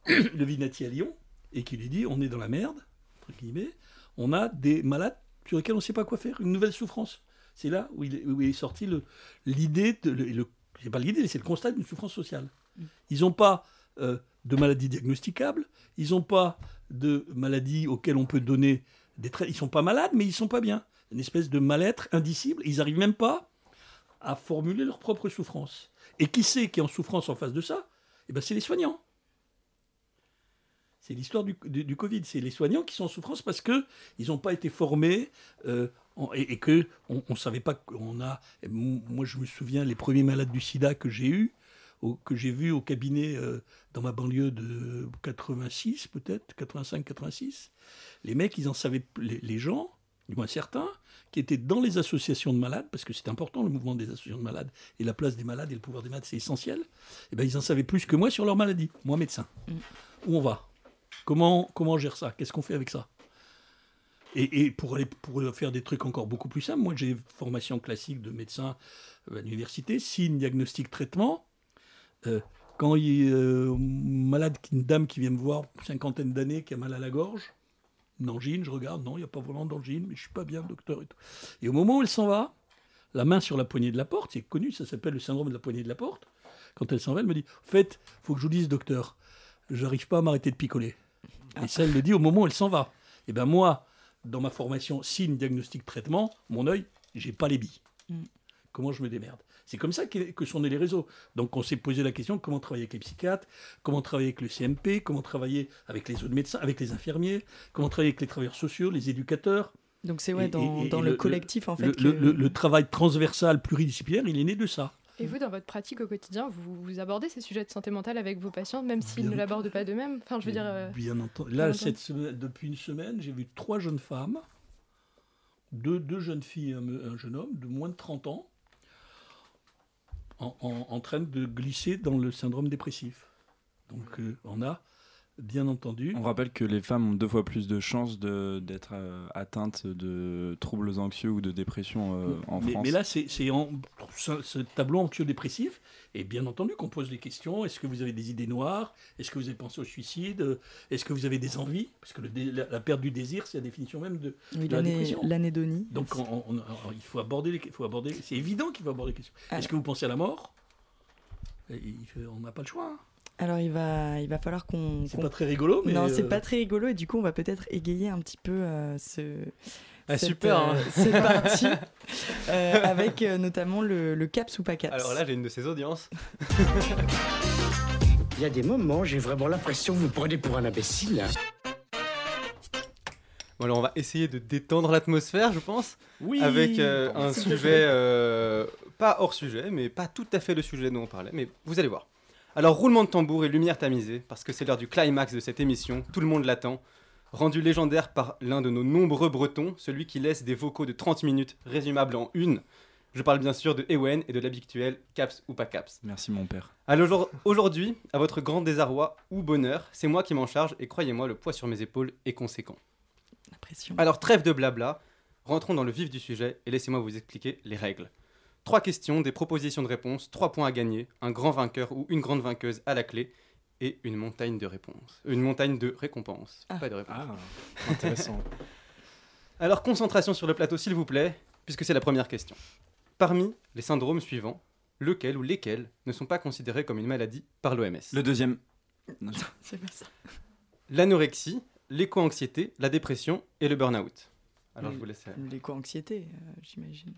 de Vinati à Lyon, et qui lui dit on est dans la merde, entre guillemets, on a des malades sur lesquels on ne sait pas quoi faire, une nouvelle souffrance. C'est là où il, est- où il est sorti l'idée, le, le- c'est pas l'idée, c'est le constat d'une souffrance sociale. Ils n'ont pas euh, de maladies diagnosticables, ils n'ont pas de maladies auxquelles on peut donner des. Ils sont pas malades, mais ils sont pas bien. Une espèce de mal-être indicible. Ils n'arrivent même pas à formuler leur propre souffrance. Et qui c'est qui est en souffrance en face de ça? Eh ben, c'est les soignants. C'est l'histoire du, Covid. C'est les soignants qui sont en souffrance parce que ils n'ont pas été formés euh, et, et que on, savait pas qu'on a. Moi, je me souviens les premiers malades du SIDA que j'ai que j'ai vu au cabinet euh, dans ma banlieue de 86 peut-être, 85-86. Les mecs, ils en savaient, les, les gens, du moins certains, qui étaient dans les associations de malades, parce que c'est important le mouvement des associations de malades, et la place des malades et le pouvoir des malades, c'est essentiel, et ben, ils en savaient plus que moi sur leur maladie, moi médecin. Où on va? Comment, comment on gère ça? Qu'est-ce qu'on fait avec ça? Et, et pour, aller, pour faire des trucs encore beaucoup plus simples, moi j'ai formation classique de médecin à l'université, signe, diagnostic, traitement. Euh, quand il y a euh, malade, une dame qui vient me voir, cinquantaine d'années, qui a mal à la gorge, une angine, je regarde, non, il n'y a pas vraiment d'angine, mais je suis pas bien, docteur. Et, tout. et au moment où elle s'en va, la main sur la poignée de la porte, c'est connu, ça s'appelle le syndrome de la poignée de la porte. Quand elle s'en va, elle me dit En fait, faut que je vous dise, docteur, j'arrive pas à m'arrêter de picoler. Et ça, elle le dit au moment où elle s'en va. Et ben moi, dans ma formation signe, diagnostic, traitement, mon œil, j'ai pas les billes. Mm. Comment je me démerde? C'est comme ça que sont nés les réseaux. Donc on s'est posé la question comment travailler avec les psychiatres, comment travailler avec le CMP, comment travailler avec les autres médecins, avec les infirmiers, comment travailler avec les travailleurs sociaux, les éducateurs. Donc c'est ouais, Et- dans, et- et dans le, collectif, en fait. le, que- le- le- le travail transversal pluridisciplinaire, il est né de ça. Et vous, dans votre pratique au quotidien, vous, vous abordez ces sujets de santé mentale avec vos patients, même s'ils Bien ne l'abordent pas d'eux-mêmes? Enfin, je veux dire. euh, Bien entendu. bien Là, entendu. cette semaine- depuis une semaine, j'ai vu trois jeunes femmes, deux, deux jeunes filles et un jeune homme de moins de 30 ans, en, train de glisser dans le syndrome dépressif. Donc, euh, on a bien entendu. On rappelle que les femmes ont deux fois plus de chances de- d'être euh, atteintes de troubles anxieux ou de dépression euh, en mais, France. mais là, c'est ce, ce tableau anxio-dépressif. Et bien entendu qu'on pose des questions. Est-ce que vous avez des idées noires? Est-ce que vous avez pensé au suicide? Est-ce que vous avez des envies? Parce que le dé- la, la perte du désir, c'est la définition même de, Oui, de la l'année- dépression. l'anédonie. Donc on- on- on- il faut aborder les, il faut aborder. C'est évident qu'il faut aborder les questions. Ah. Est-ce que vous pensez à la mort? Et On n'a pas le choix. hein. Alors il va, il va falloir qu'on. C'est qu'on- pas très rigolo, mais, Non, c'est euh, pas très rigolo et du coup on va peut-être égayer un petit peu euh, ce. Ah, cette, super, euh, hein. cette [LAUGHS] partie euh, avec euh, notamment le, le caps ou pas caps. Alors là, j'ai une de ces audiences. [LAUGHS] Il y a des moments, j'ai vraiment l'impression que vous me prenez pour un imbécile. Bon, alors on va essayer de détendre l'atmosphère, je pense. Oui. Avec euh, un sujet euh, pas hors sujet, mais pas tout à fait le sujet dont on parlait. Mais vous allez voir. Alors, roulement de tambour et lumière tamisée, parce que c'est l'heure du climax de cette émission, tout le monde l'attend. Rendu légendaire par l'un de nos nombreux bretons, celui qui laisse des vocaux de 30 minutes résumables en une. Je parle bien sûr de Ewen et de l'habituel Caps ou pas Caps. Merci mon père. Alors aujourd'hui, à votre grand désarroi ou bonheur, c'est moi qui m'en charge et croyez-moi, le poids sur mes épaules est conséquent. La pression. Alors trêve de blabla, rentrons dans le vif du sujet et laissez-moi vous expliquer les règles. Trois questions, des propositions de réponses, trois points à gagner, un grand vainqueur ou une grande vainqueuse à la clé et une montagne de réponses. Une montagne de récompenses, pas de réponses. Ah, intéressant. [LAUGHS] Alors concentration sur le plateau s'il vous plaît, puisque c'est la première question. Parmi les syndromes suivants, lequel ou lesquels ne sont pas considérés comme une maladie par l'OMS Le deuxième. [LAUGHS] C'est pas ça. L'anorexie, l'éco-anxiété, la dépression et le burn-out. Alors je vous laisse... L'éco-anxiété, euh, j'imagine.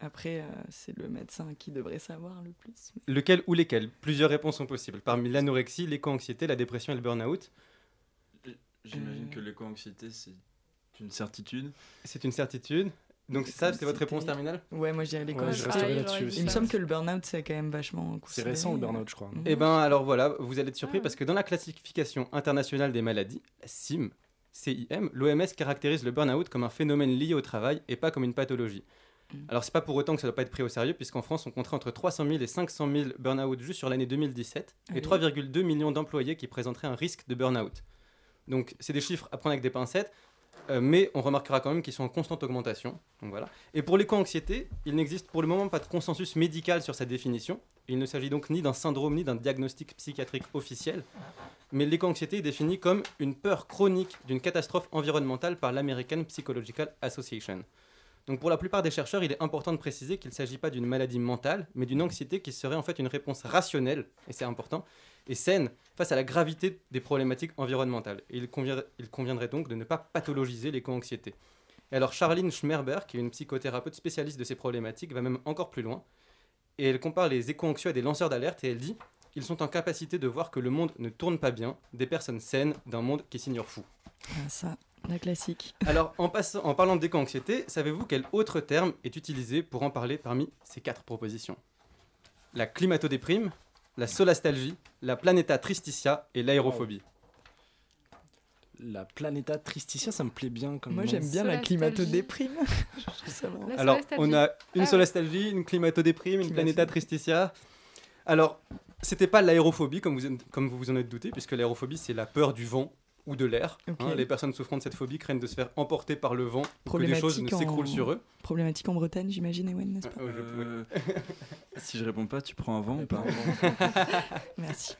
Après, euh, c'est le médecin qui devrait savoir le plus. Lequel ou lesquels? Plusieurs réponses sont possibles. Parmi l'anorexie, l'éco-anxiété, la dépression et le burn-out. J'imagine que l'éco-anxiété, c'est une certitude. C'est une certitude. Donc c'est ça, c'est votre réponse terminale? Ouais, moi je dirais Ouais, l'éco-anxiété. je resterai là-dessus aussi. Il me semble que le burn-out, c'est quand même vachement. C'est récent, le burn-out, je crois. Eh ben alors voilà, vous allez être surpris parce que dans la classification internationale des maladies, la CIM, CIM, l'OMS caractérise le burn-out comme un phénomène lié au travail et pas comme une pathologie. Alors c'est pas pour autant que ça doit pas être pris au sérieux puisqu'en France on compterait entre 300 000 et 500 000 burn-out juste sur l'année 2017 Ah et oui. 3,2 millions d'employés qui présenteraient un risque de burn-out. Donc c'est des chiffres à prendre avec des pincettes, euh, mais on remarquera quand même qu'ils sont en constante augmentation. Donc voilà. Et pour l'éco-anxiété, il n'existe pour le moment pas de consensus médical sur sa définition. Il ne s'agit donc ni d'un syndrome ni d'un diagnostic psychiatrique officiel. Mais l'éco-anxiété est définie comme une peur chronique d'une catastrophe environnementale par l'American Psychological Association. Donc pour la plupart des chercheurs, il est important de préciser qu'il ne s'agit pas d'une maladie mentale, mais d'une anxiété qui serait en fait une réponse rationnelle, et c'est important, et saine face à la gravité des problématiques environnementales. Il, convient- il conviendrait donc de ne pas pathologiser l'éco-anxiété. Et alors Charline Schmerber, qui est une psychothérapeute spécialiste de ces problématiques, va même encore plus loin, et elle compare les éco-anxieux à des lanceurs d'alerte, et elle dit ils sont en capacité de voir que le monde ne tourne pas bien, des personnes saines d'un monde qui s'ignore fou. Ah, ça, la classique. Alors, en, passant- en parlant d'éco-anxiété, savez-vous quel autre terme est utilisé pour en parler parmi ces quatre propositions? La climatodéprime, la solastalgie, la planeta tristitia et l'aérophobie. La Planeta Tristitia, ça me plaît bien comme Moi j'aime bien la Solastalgie. climatodéprime. [LAUGHS] Alors, on a une Ah. solastalgie, une climatodéprime, une planeta tristitia. Alors, c'était pas l'aérophobie, comme vous, comme vous vous en êtes douté, puisque l'aérophobie, c'est la peur du vent ou de l'air. Hein. les personnes souffrant de cette phobie craignent de se faire emporter par le vent que des choses ne en- s'écroulent sur eux. Problématique en Bretagne, j'imagine, Ewen, n'est-ce pas Euh, [LAUGHS] si je réponds pas, tu prends un vent ou pas [LAUGHS] Merci.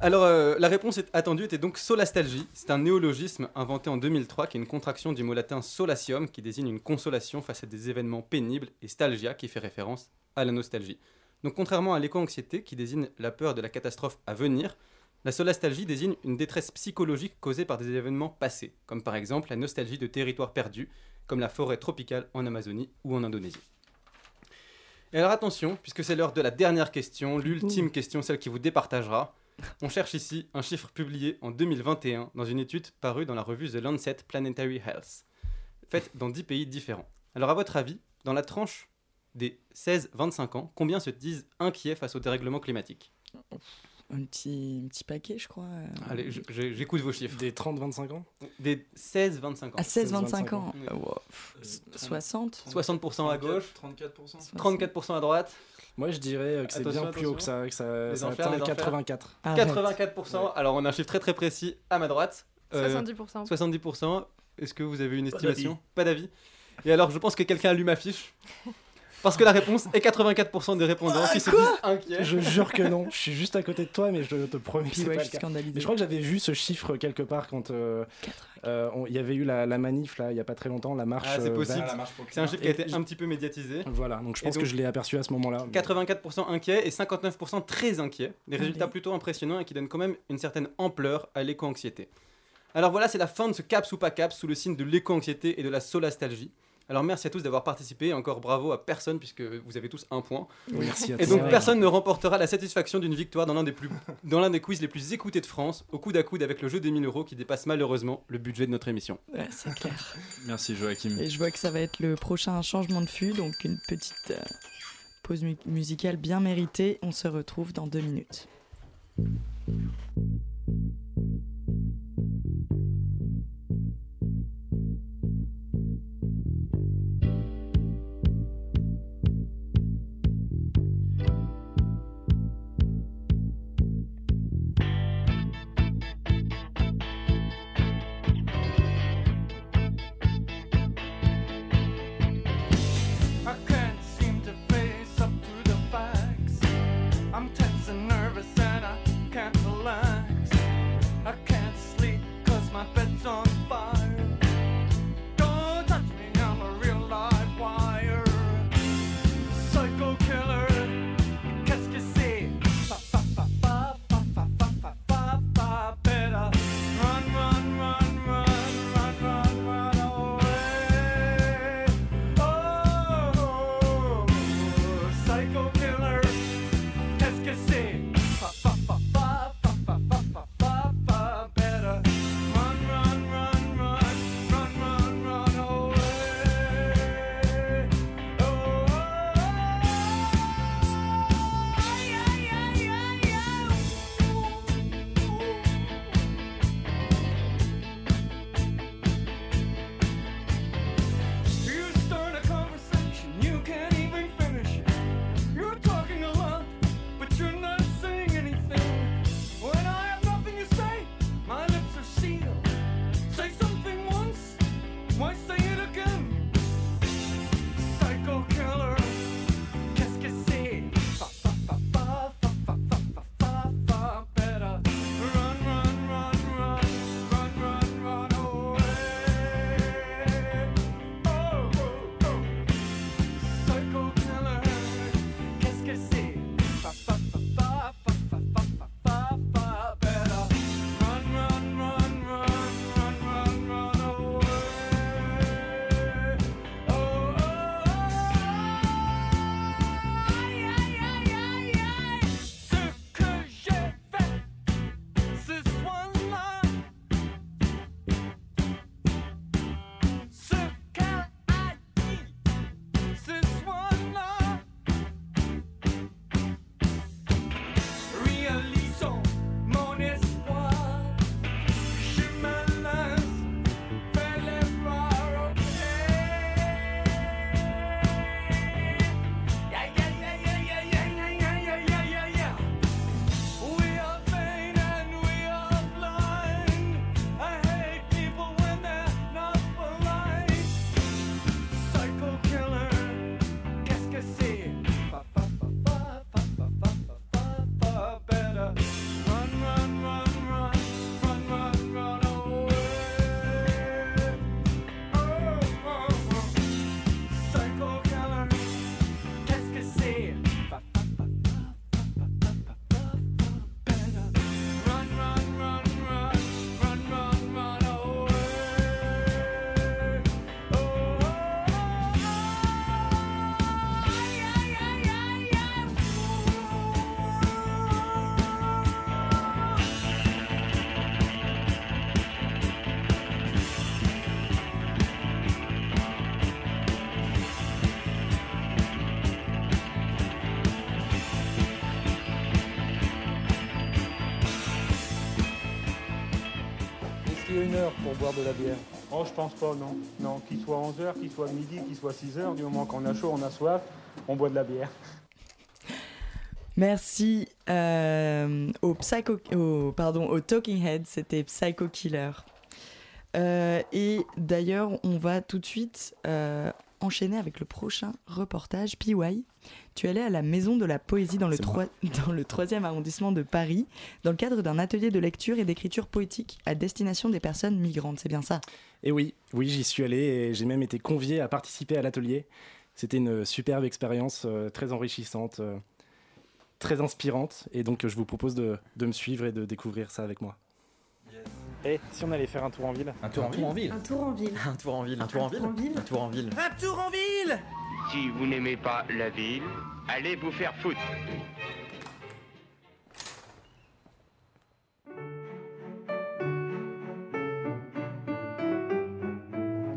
Alors, euh, la réponse attendue était donc solastalgie. C'est un néologisme inventé en 2003 qui est une contraction du mot latin solatium qui désigne une consolation face à des événements pénibles et stalgia qui fait référence à la nostalgie. Donc, contrairement à l'éco-anxiété qui désigne la peur de la catastrophe à venir, la solastalgie désigne une détresse psychologique causée par des événements passés, comme par exemple la nostalgie de territoires perdus, comme la forêt tropicale en Amazonie ou en Indonésie. Et alors attention, puisque c'est l'heure de la dernière question, l'ultime question, celle qui vous départagera. On cherche ici un chiffre publié en 2021 dans une étude parue dans la revue The Lancet Planetary Health, faite dans 10 pays différents. Alors à votre avis, dans la tranche des 16-25 ans, combien se disent inquiets face au dérèglement climatique? Un petit, un petit paquet, je crois. euh. Allez, j'écoute vos chiffres. Des 30-25 ans? Des 16-25 ans. À 16-25 ans. Oui. Ah, wow. Pff, 60 60% à gauche, 34%. 34% à droite. Moi, je dirais que c'est bien plus haut que ça, que ça, ça enfers, atteint les enfers. 84. 84%. Alors, on a un chiffre très très précis à ma droite. Euh, 70%. 70%. Est-ce que vous avez une estimation? Pas d'avis. Et alors, je pense que quelqu'un a lu ma fiche. Parce que la réponse est 84% des répondants qui se disent inquiets. Je jure que non. Je suis juste à côté de toi, mais je te promets que Puis c'est ouais, pas je le suis. Mais je crois que j'avais vu ce chiffre quelque part quand euh, euh, on- il y avait eu la, la manif là, il y a pas très longtemps, la marche. Ah, c'est euh, possible. C'est un chiffre qui a été un petit peu médiatisé. Voilà, donc je pense que je l'ai aperçu à ce moment-là. 84% inquiets et 59% très inquiets. Des résultats Allez. plutôt impressionnants et qui donnent quand même une certaine ampleur à l'éco-anxiété. Alors voilà, c'est la fin de ce CAPS ou pas CAPS sous le signe de l'éco-anxiété et de la solastalgie. Alors merci à tous d'avoir participé encore bravo à personne puisque vous avez tous un point. Oui, merci à et toi. donc personne ne remportera la satisfaction d'une victoire dans l'un des, plus... dans l'un des quiz les plus écoutés de France, au coude à coude avec le jeu des 1000 euros qui dépasse malheureusement le budget de notre émission. Ouais, c'est clair. Merci Joachim. Et je vois que ça va être le prochain changement de fût, donc une petite euh, pause mu- musicale bien méritée. On se retrouve dans deux minutes. Boire de la bière Oh, je pense pas, non. Non, qu'il soit 11h, qu'il soit midi, qu'il soit 6h, du moment qu'on a chaud, on a soif, on boit de la bière. Merci euh, au, psycho, au, pardon, au Talking Head, c'était Psycho Killer. Euh, et d'ailleurs, on va tout de suite euh, enchaîner avec le prochain reportage. PY, tu allé à la Maison de la Poésie dans le, C'est moi. [LAUGHS] dans le 3e arrondissement de Paris, dans le cadre d'un atelier de lecture et d'écriture poétique à destination des personnes migrantes. C'est bien ça? Et oui, oui, j'y suis allé et j'ai même été convié à participer à l'atelier. C'était une superbe expérience, euh, très enrichissante, euh, très inspirante. Et donc, euh, je vous propose de, de me suivre et de découvrir ça avec moi. Et si on allait faire un tour en ville Un tour en ville Un tour en ville. Un tour en ville, un tour en ville Un tour en ville. Un tour en ville Si vous n'aimez pas la ville, allez vous faire foutre.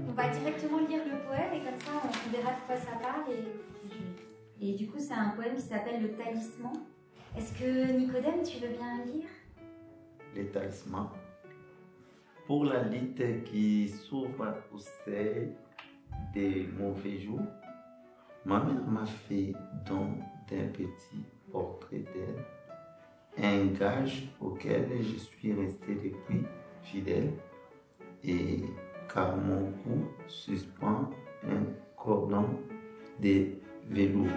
On va directement lire le poème et comme ça on verra de quoi ça parle. Et, et du coup, c'est un poème qui s'appelle Le Talisman. Est-ce que Nicodème, tu veux bien lire? Les talismans. Pour la lutte qui s'ouvre au seuil des mauvais jours, ma mère m'a fait don d'un petit portrait d'elle, un gage auquel je suis resté depuis fidèle, et car mon cou suspend un cordon de velours.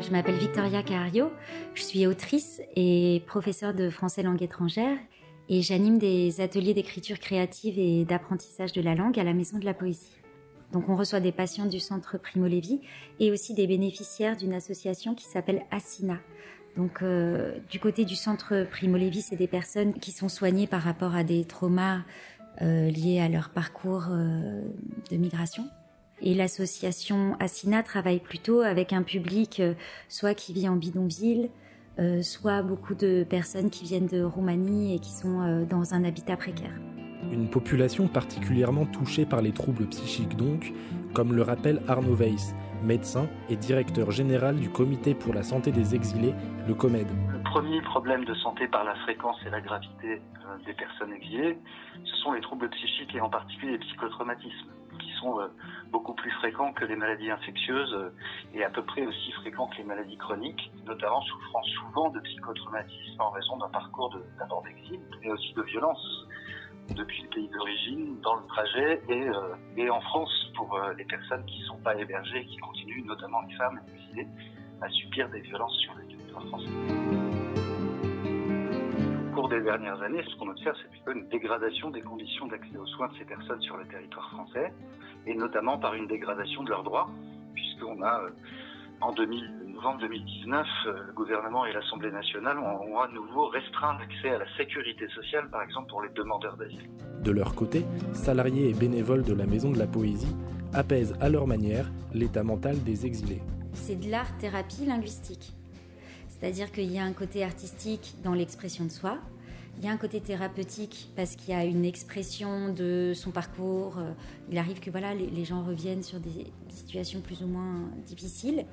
Je m'appelle Victoria Cario, je suis autrice et professeure de français langue étrangère et j'anime des ateliers d'écriture créative et d'apprentissage de la langue à la Maison de la Poésie. Donc on reçoit des patients du centre Primo Levi et aussi des bénéficiaires d'une association qui s'appelle Assina. Donc euh, du côté du centre Primo Levi, c'est des personnes qui sont soignées par rapport à des traumas euh, liés à leur parcours euh, de migration. Et l'association Assina travaille plutôt avec un public soit qui vit en bidonville, soit beaucoup de personnes qui viennent de Roumanie et qui sont dans un habitat précaire. Une population particulièrement touchée par les troubles psychiques donc, comme le rappelle Arnaud Weiss, médecin et directeur général du Comité pour la santé des exilés, le COMED. Le premier problème de santé par la fréquence et la gravité euh, des personnes exilées, ce sont les troubles psychiques et en particulier les psychotraumatismes, qui sont euh, beaucoup plus fréquents que les maladies infectieuses euh, et à peu près aussi fréquents que les maladies chroniques, notamment souffrant souvent de psychotraumatismes en raison d'un parcours d'abord d'exil, mais aussi de violence depuis le pays d'origine, dans le trajet et, euh, et en France pour euh, les personnes qui ne sont pas hébergées et qui continuent, notamment les femmes exilées, à subir des violences sur le territoire français. Au cours des dernières années, ce qu'on observe, c'est plutôt une dégradation des conditions d'accès aux soins de ces personnes sur le territoire français, et notamment par une dégradation de leurs droits, puisqu'on a, euh, en 2000 novembre 2019, euh, le gouvernement et l'Assemblée nationale ont, ont à nouveau restreint l'accès à la sécurité sociale, par exemple pour les demandeurs d'asile. De leur côté, salariés et bénévoles de la Maison de la Poésie apaisent à leur manière l'état mental des exilés. C'est de l'art-thérapie linguistique. C'est-à-dire qu'il y a un côté artistique dans l'expression de soi, il y a un côté thérapeutique parce qu'il y a une expression de son parcours. euh, Il arrive que voilà, les, gens reviennent sur des situations plus ou moins difficiles.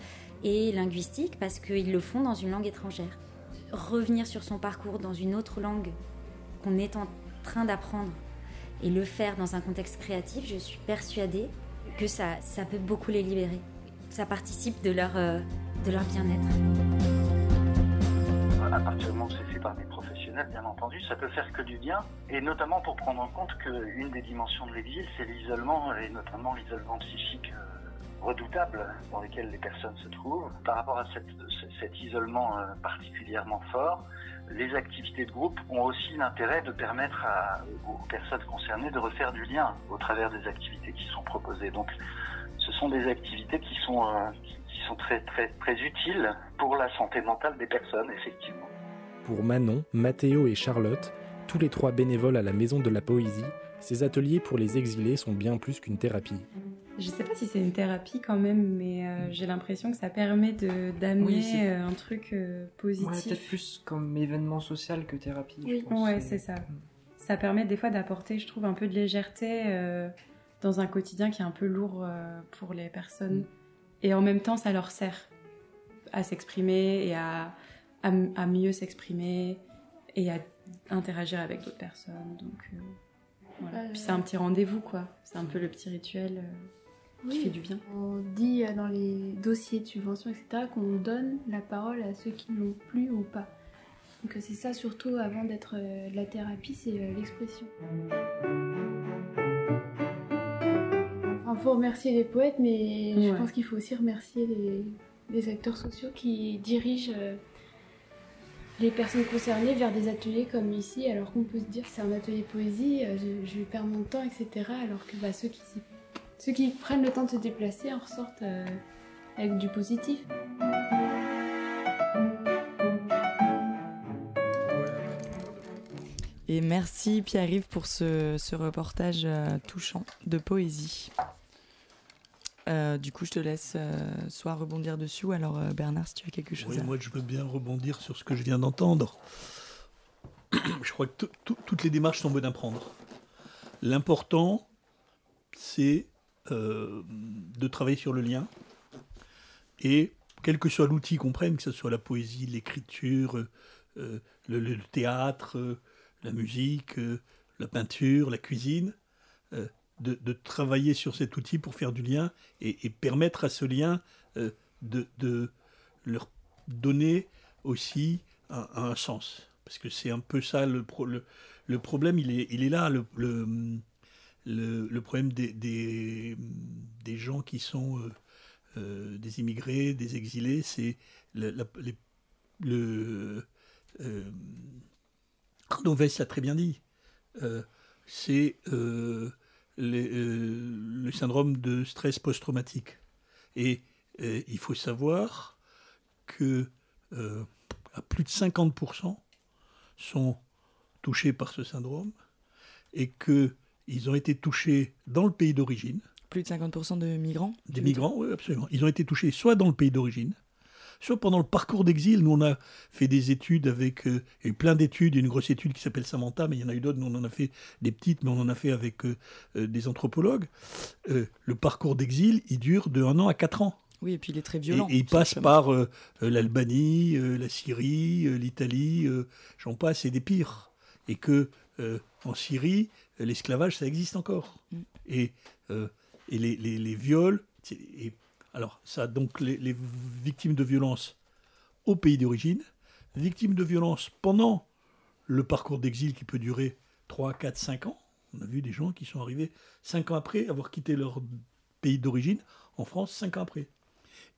Et linguistique parce qu'ils le font dans une langue étrangère. Revenir sur son parcours dans une autre langue qu'on est en train d'apprendre et le faire dans un contexte créatif, je suis persuadée que ça, ça peut beaucoup les libérer. Ça participe de leur, euh, de leur bien-être. À partir du moment où c'est fait par des bien entendu, ça peut faire que du bien, et notamment pour prendre en compte qu'une des dimensions de l'exil, c'est l'isolement, et notamment l'isolement psychique euh, redoutable dans lequel les personnes se trouvent. Par rapport à cet isolement euh, particulièrement fort, les activités de groupe ont aussi l'intérêt de permettre aux personnes concernées de refaire du lien au travers des activités qui sont proposées. Donc, ce sont des activités qui sont, euh, qui sont très, très, très utiles pour la santé mentale des personnes, effectivement. Pour Manon, Mathéo et Charlotte, tous les trois bénévoles à la Maison de la Poésie, ces ateliers pour les exilés sont bien plus qu'une thérapie. Je sais pas si c'est une thérapie quand même, mais euh, j'ai l'impression que ça permet de d'amener Oui, euh, un truc euh, Ouais, positif. peut-être plus comme événement social que thérapie. je Oui, pense. ouais, c'est ça. Ça permet des fois d'apporter, je trouve, un peu de légèreté euh, dans un quotidien qui est un peu lourd euh, pour les personnes. Et en même temps, ça leur sert à s'exprimer et à, à, à mieux s'exprimer et à interagir avec d'autres personnes. Donc, euh, voilà. Puis c'est un petit rendez-vous, quoi. C'est un peu le petit rituel. euh. qui fait du bien. On dit euh, dans les dossiers de subvention, etc., qu'on donne la parole à ceux qui n'ont plus ou pas. Donc euh, c'est ça surtout avant d'être euh, la thérapie, c'est euh, l'expression. Il faut remercier les poètes, mais je pense qu'il faut aussi remercier les, les acteurs sociaux qui dirigent euh, les personnes concernées vers des ateliers comme ici, alors qu'on peut se dire c'est un atelier poésie, euh, je, perdre mon temps, etc. Alors que bah, ceux, qui, ceux qui prennent le temps de se déplacer en ressortent euh, avec du positif. Et merci Pierre-Yves pour ce, ce reportage euh, touchant de poésie. Euh, du coup, je te laisse euh, soit rebondir dessus, ou alors euh, Bernard, si tu as quelque chose Oui, à... moi, je veux bien rebondir sur ce que je viens d'entendre. [CLEARS THROAT] je crois que tout- tout- toutes les démarches sont bonnes à prendre. L'important, c'est de travailler sur le lien. Et quel que soit l'outil qu'on prenne, que ce soit la poésie, l'écriture, le, le théâtre, la musique, la peinture, la cuisine, de, travailler sur cet outil pour faire du lien et, et permettre à ce lien euh, de, leur donner aussi un, sens. Parce que c'est un peu ça le, pro- le, problème, il est, il est là, le, le, problème des, des, gens qui sont euh, euh, des immigrés, des exilés, c'est le, Arnaud Vess l'a très bien dit. C'est les- euh, le syndrome de stress post-traumatique. Et euh, il faut savoir que euh, à plus de 50% sont touchés par ce syndrome et que ils ont été touchés dans le pays d'origine. Plus de 50% de migrants Des migrants, oui, absolument. Ils ont été touchés soit dans le pays d'origine, pendant le parcours d'exil. Nous, on a fait des études avec. euh, il y a eu plein d'études. Une grosse étude qui s'appelle Samantha, mais il y en a eu d'autres. Nous, on en a fait des petites, mais on en a fait avec euh, euh, des anthropologues. Euh, le parcours d'exil, il dure de un an à quatre ans. Oui, et puis il est très violent. Et, et il passe par l'Albanie, la Syrie, l'Italie, j'en passe, et des pires. Et que en Syrie, l'esclavage, ça existe encore. Mm. Et, et les, les- les viols, et, alors ça, donc les, les victimes de violences au pays d'origine, victimes de violences pendant le parcours d'exil qui peut durer 3, 4, 5 ans. On a vu des gens qui sont arrivés 5 ans après avoir quitté leur pays d'origine en France, 5 ans après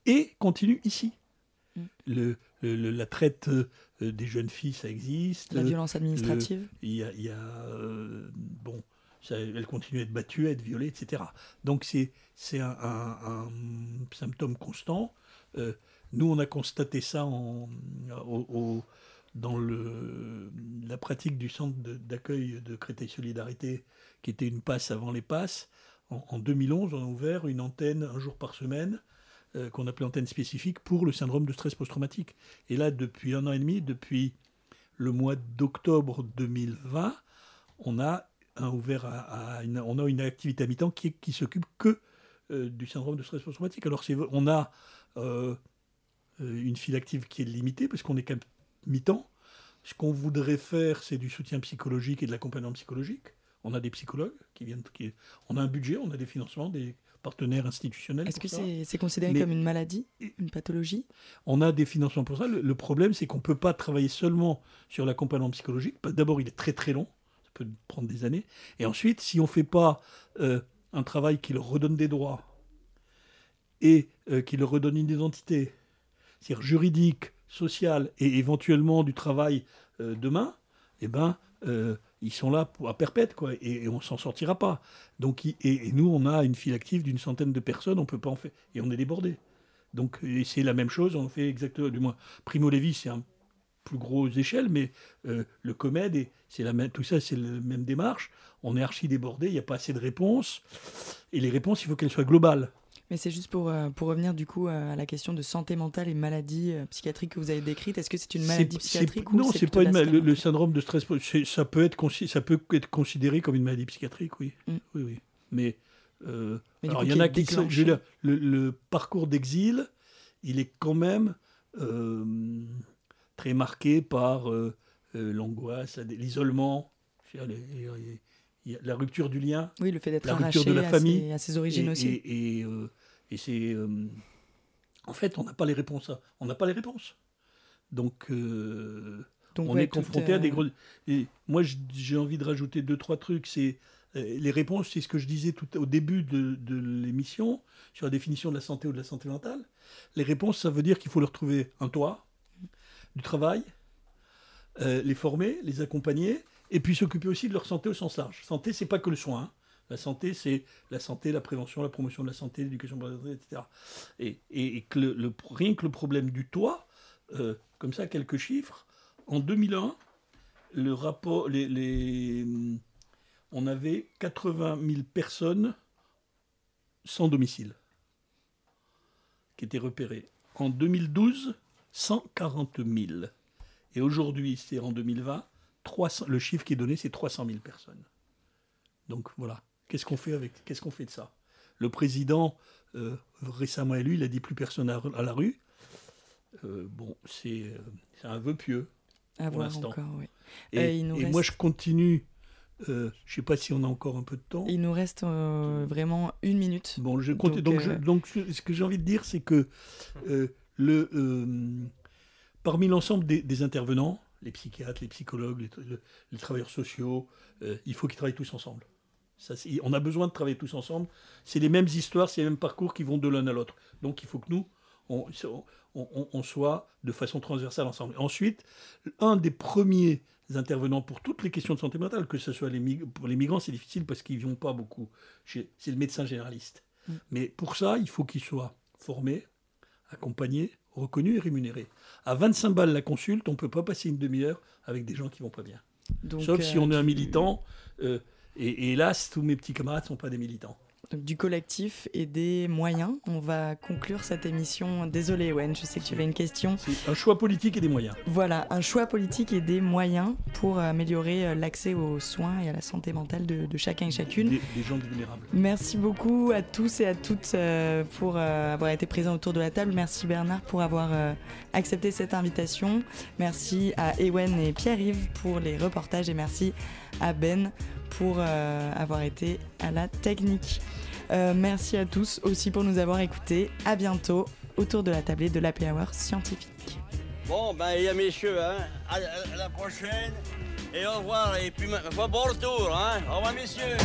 et continue ici. Mm. Le, le- le- la traite euh, des jeunes filles, ça existe. La violence Le- administrative. Il y a, il y a, euh, bon, ça, elles continuent à être battues, à être violées, etc. Donc c'est un, un- symptôme constant. Euh, nous, on a constaté ça dans la pratique du centre d'accueil de Créteil Solidarité, qui était une passe avant les passes. En, en 2011, on a ouvert une antenne un jour par semaine euh, qu'on appelait antenne spécifique pour le syndrome de stress post-traumatique. Et là, depuis un an et demi, depuis le mois d'octobre 2020, on a un ouvert à, à une, on a une activité à mi-temps qui, qui s'occupe que euh, du syndrome de stress post-traumatique. Alors on a euh, euh, une file active qui est limitée parce qu'on est qu'à mi-temps. Ce qu'on voudrait faire, c'est du soutien psychologique et de l'accompagnement psychologique. On a des psychologues qui viennent, qui, on a un budget, on a des financements, des partenaires institutionnels. Est-ce que c'est considéré Mais- comme une maladie, une pathologie? on a des financements pour ça. Le, le problème, c'est qu'on ne peut pas travailler seulement sur l'accompagnement psychologique. D'abord, il est très très long, peut prendre des années. Et ensuite, si on ne fait pas euh, un travail qui leur redonne des droits et euh, qui leur redonne une identité, c'est-à-dire juridique, sociale et éventuellement du travail euh, demain, eh ben, ils sont là à perpète, quoi, et, on s'en sortira pas. Donc, et, et nous, on a une file active d'une centaine de personnes, on peut pas en faire, et on est débordé. Donc, c'est la même chose, on fait exactement, du moins, Primo Levi, c'est un plus grosse échelle, mais euh, le Comed, et c'est la même, tout ça, c'est la même démarche. On est archi débordé, il n'y a pas assez de réponses, et les réponses, il faut qu'elles soient globales. Mais c'est juste pour, euh, pour revenir du coup euh, à la question de santé mentale et maladie euh, psychiatrique que vous avez décrite. Est-ce que c'est une maladie psychiatrique ou Non, c'est pas une la ma- le, syndrome de stress. Ça peut être consi- ça peut être considéré comme une maladie psychiatrique, oui, Mm. oui, oui. Mais, euh, alors il y en a qui, sont- je veux déclenché. dire, le, le parcours d'exil, il est quand même très marqué par euh, euh, l'angoisse, l'isolement. La rupture du lien, Oui, le fait d'être la rupture de arraché la à famille, ses- à ses origines et, aussi. Et, et, euh, et c'est, en fait, on n'a pas les réponses. à- On n'a pas les réponses. Donc, Donc, on ouais, est confronté à des gros. Et moi, j'ai envie de rajouter deux trois trucs. C'est les réponses, c'est ce que je disais tout au début de, de l'émission sur la définition de la santé ou de la santé mentale. Les réponses, ça veut dire qu'il faut leur trouver un toit, du travail, euh, les former, les accompagner, et puis s'occuper aussi de leur santé au sens large. Santé, c'est pas que le soin. hein. La santé, c'est la santé, la prévention, la promotion de la santé, l'éducation, etc. Et, et- et que le, rien que le problème du toit, euh, comme ça, quelques chiffres. En 2001, le rapport, les- on avait 80 000 personnes sans domicile qui étaient repérées. En 2012, 140 000. Et aujourd'hui, c'est en 2020, 300, le chiffre qui est donné, c'est 300 000 personnes. Donc voilà, qu'est-ce qu'on fait avec, qu'est-ce qu'on fait de ça? Le président euh, récemment élu, il a dit plus personne à, à la rue. Euh, bon, c'est euh, c'est un vœu pieux À pour l'instant. oui. Et, moi, je continue. je sais pas si on a encore un peu de temps. Il nous reste vraiment une minute. Bon, je compte- donc, je- donc, ce ce que j'ai envie de dire, c'est que le, euh, parmi l'ensemble des, des intervenants, les psychiatres, les psychologues, les, le- les travailleurs sociaux, euh, il faut qu'ils travaillent tous ensemble. Ça, on a besoin de travailler tous ensemble. C'est les mêmes histoires, c'est les mêmes parcours qui vont de l'un à l'autre. Donc il faut que nous, on, on- on- on soit de façon transversale ensemble. Ensuite, un des premiers intervenants pour toutes les questions de santé mentale, que ce soit les pour les migrants, c'est difficile parce qu'ils ne vont pas beaucoup. C'est le médecin généraliste. Mm. Mais pour ça, il faut qu'il soit formé, accompagné, reconnu et rémunéré. À 25 balles la consulte, on ne peut pas passer une demi-heure avec des gens qui vont pas bien. Donc, Sauf si euh, on est un militant. euh, et, et hélas, tous mes petits camarades ne sont pas des militants. Donc, du collectif et des moyens. On va conclure cette émission. Désolé, Wen, je sais que tu avais une question. Un choix politique et des moyens. Voilà, un choix politique et des moyens pour améliorer euh, l'accès aux soins et à la santé mentale de, de chacun et chacune. Des, des gens vulnérables. Merci beaucoup à tous et à toutes euh, pour euh, avoir été présents autour de la table. Merci Bernard pour avoir euh, accepté cette invitation. Merci à Ewen et Pierre-Yves pour les reportages et merci à Ben pour euh, avoir été à la technique. Euh, merci à tous aussi pour nous avoir écoutés. À bientôt autour de la tablée de l'Happy Hour scientifique. Bon, ben, a messieurs, hein. À, la prochaine. Et au revoir. Et puis, bon retour, hein. Au revoir, messieurs.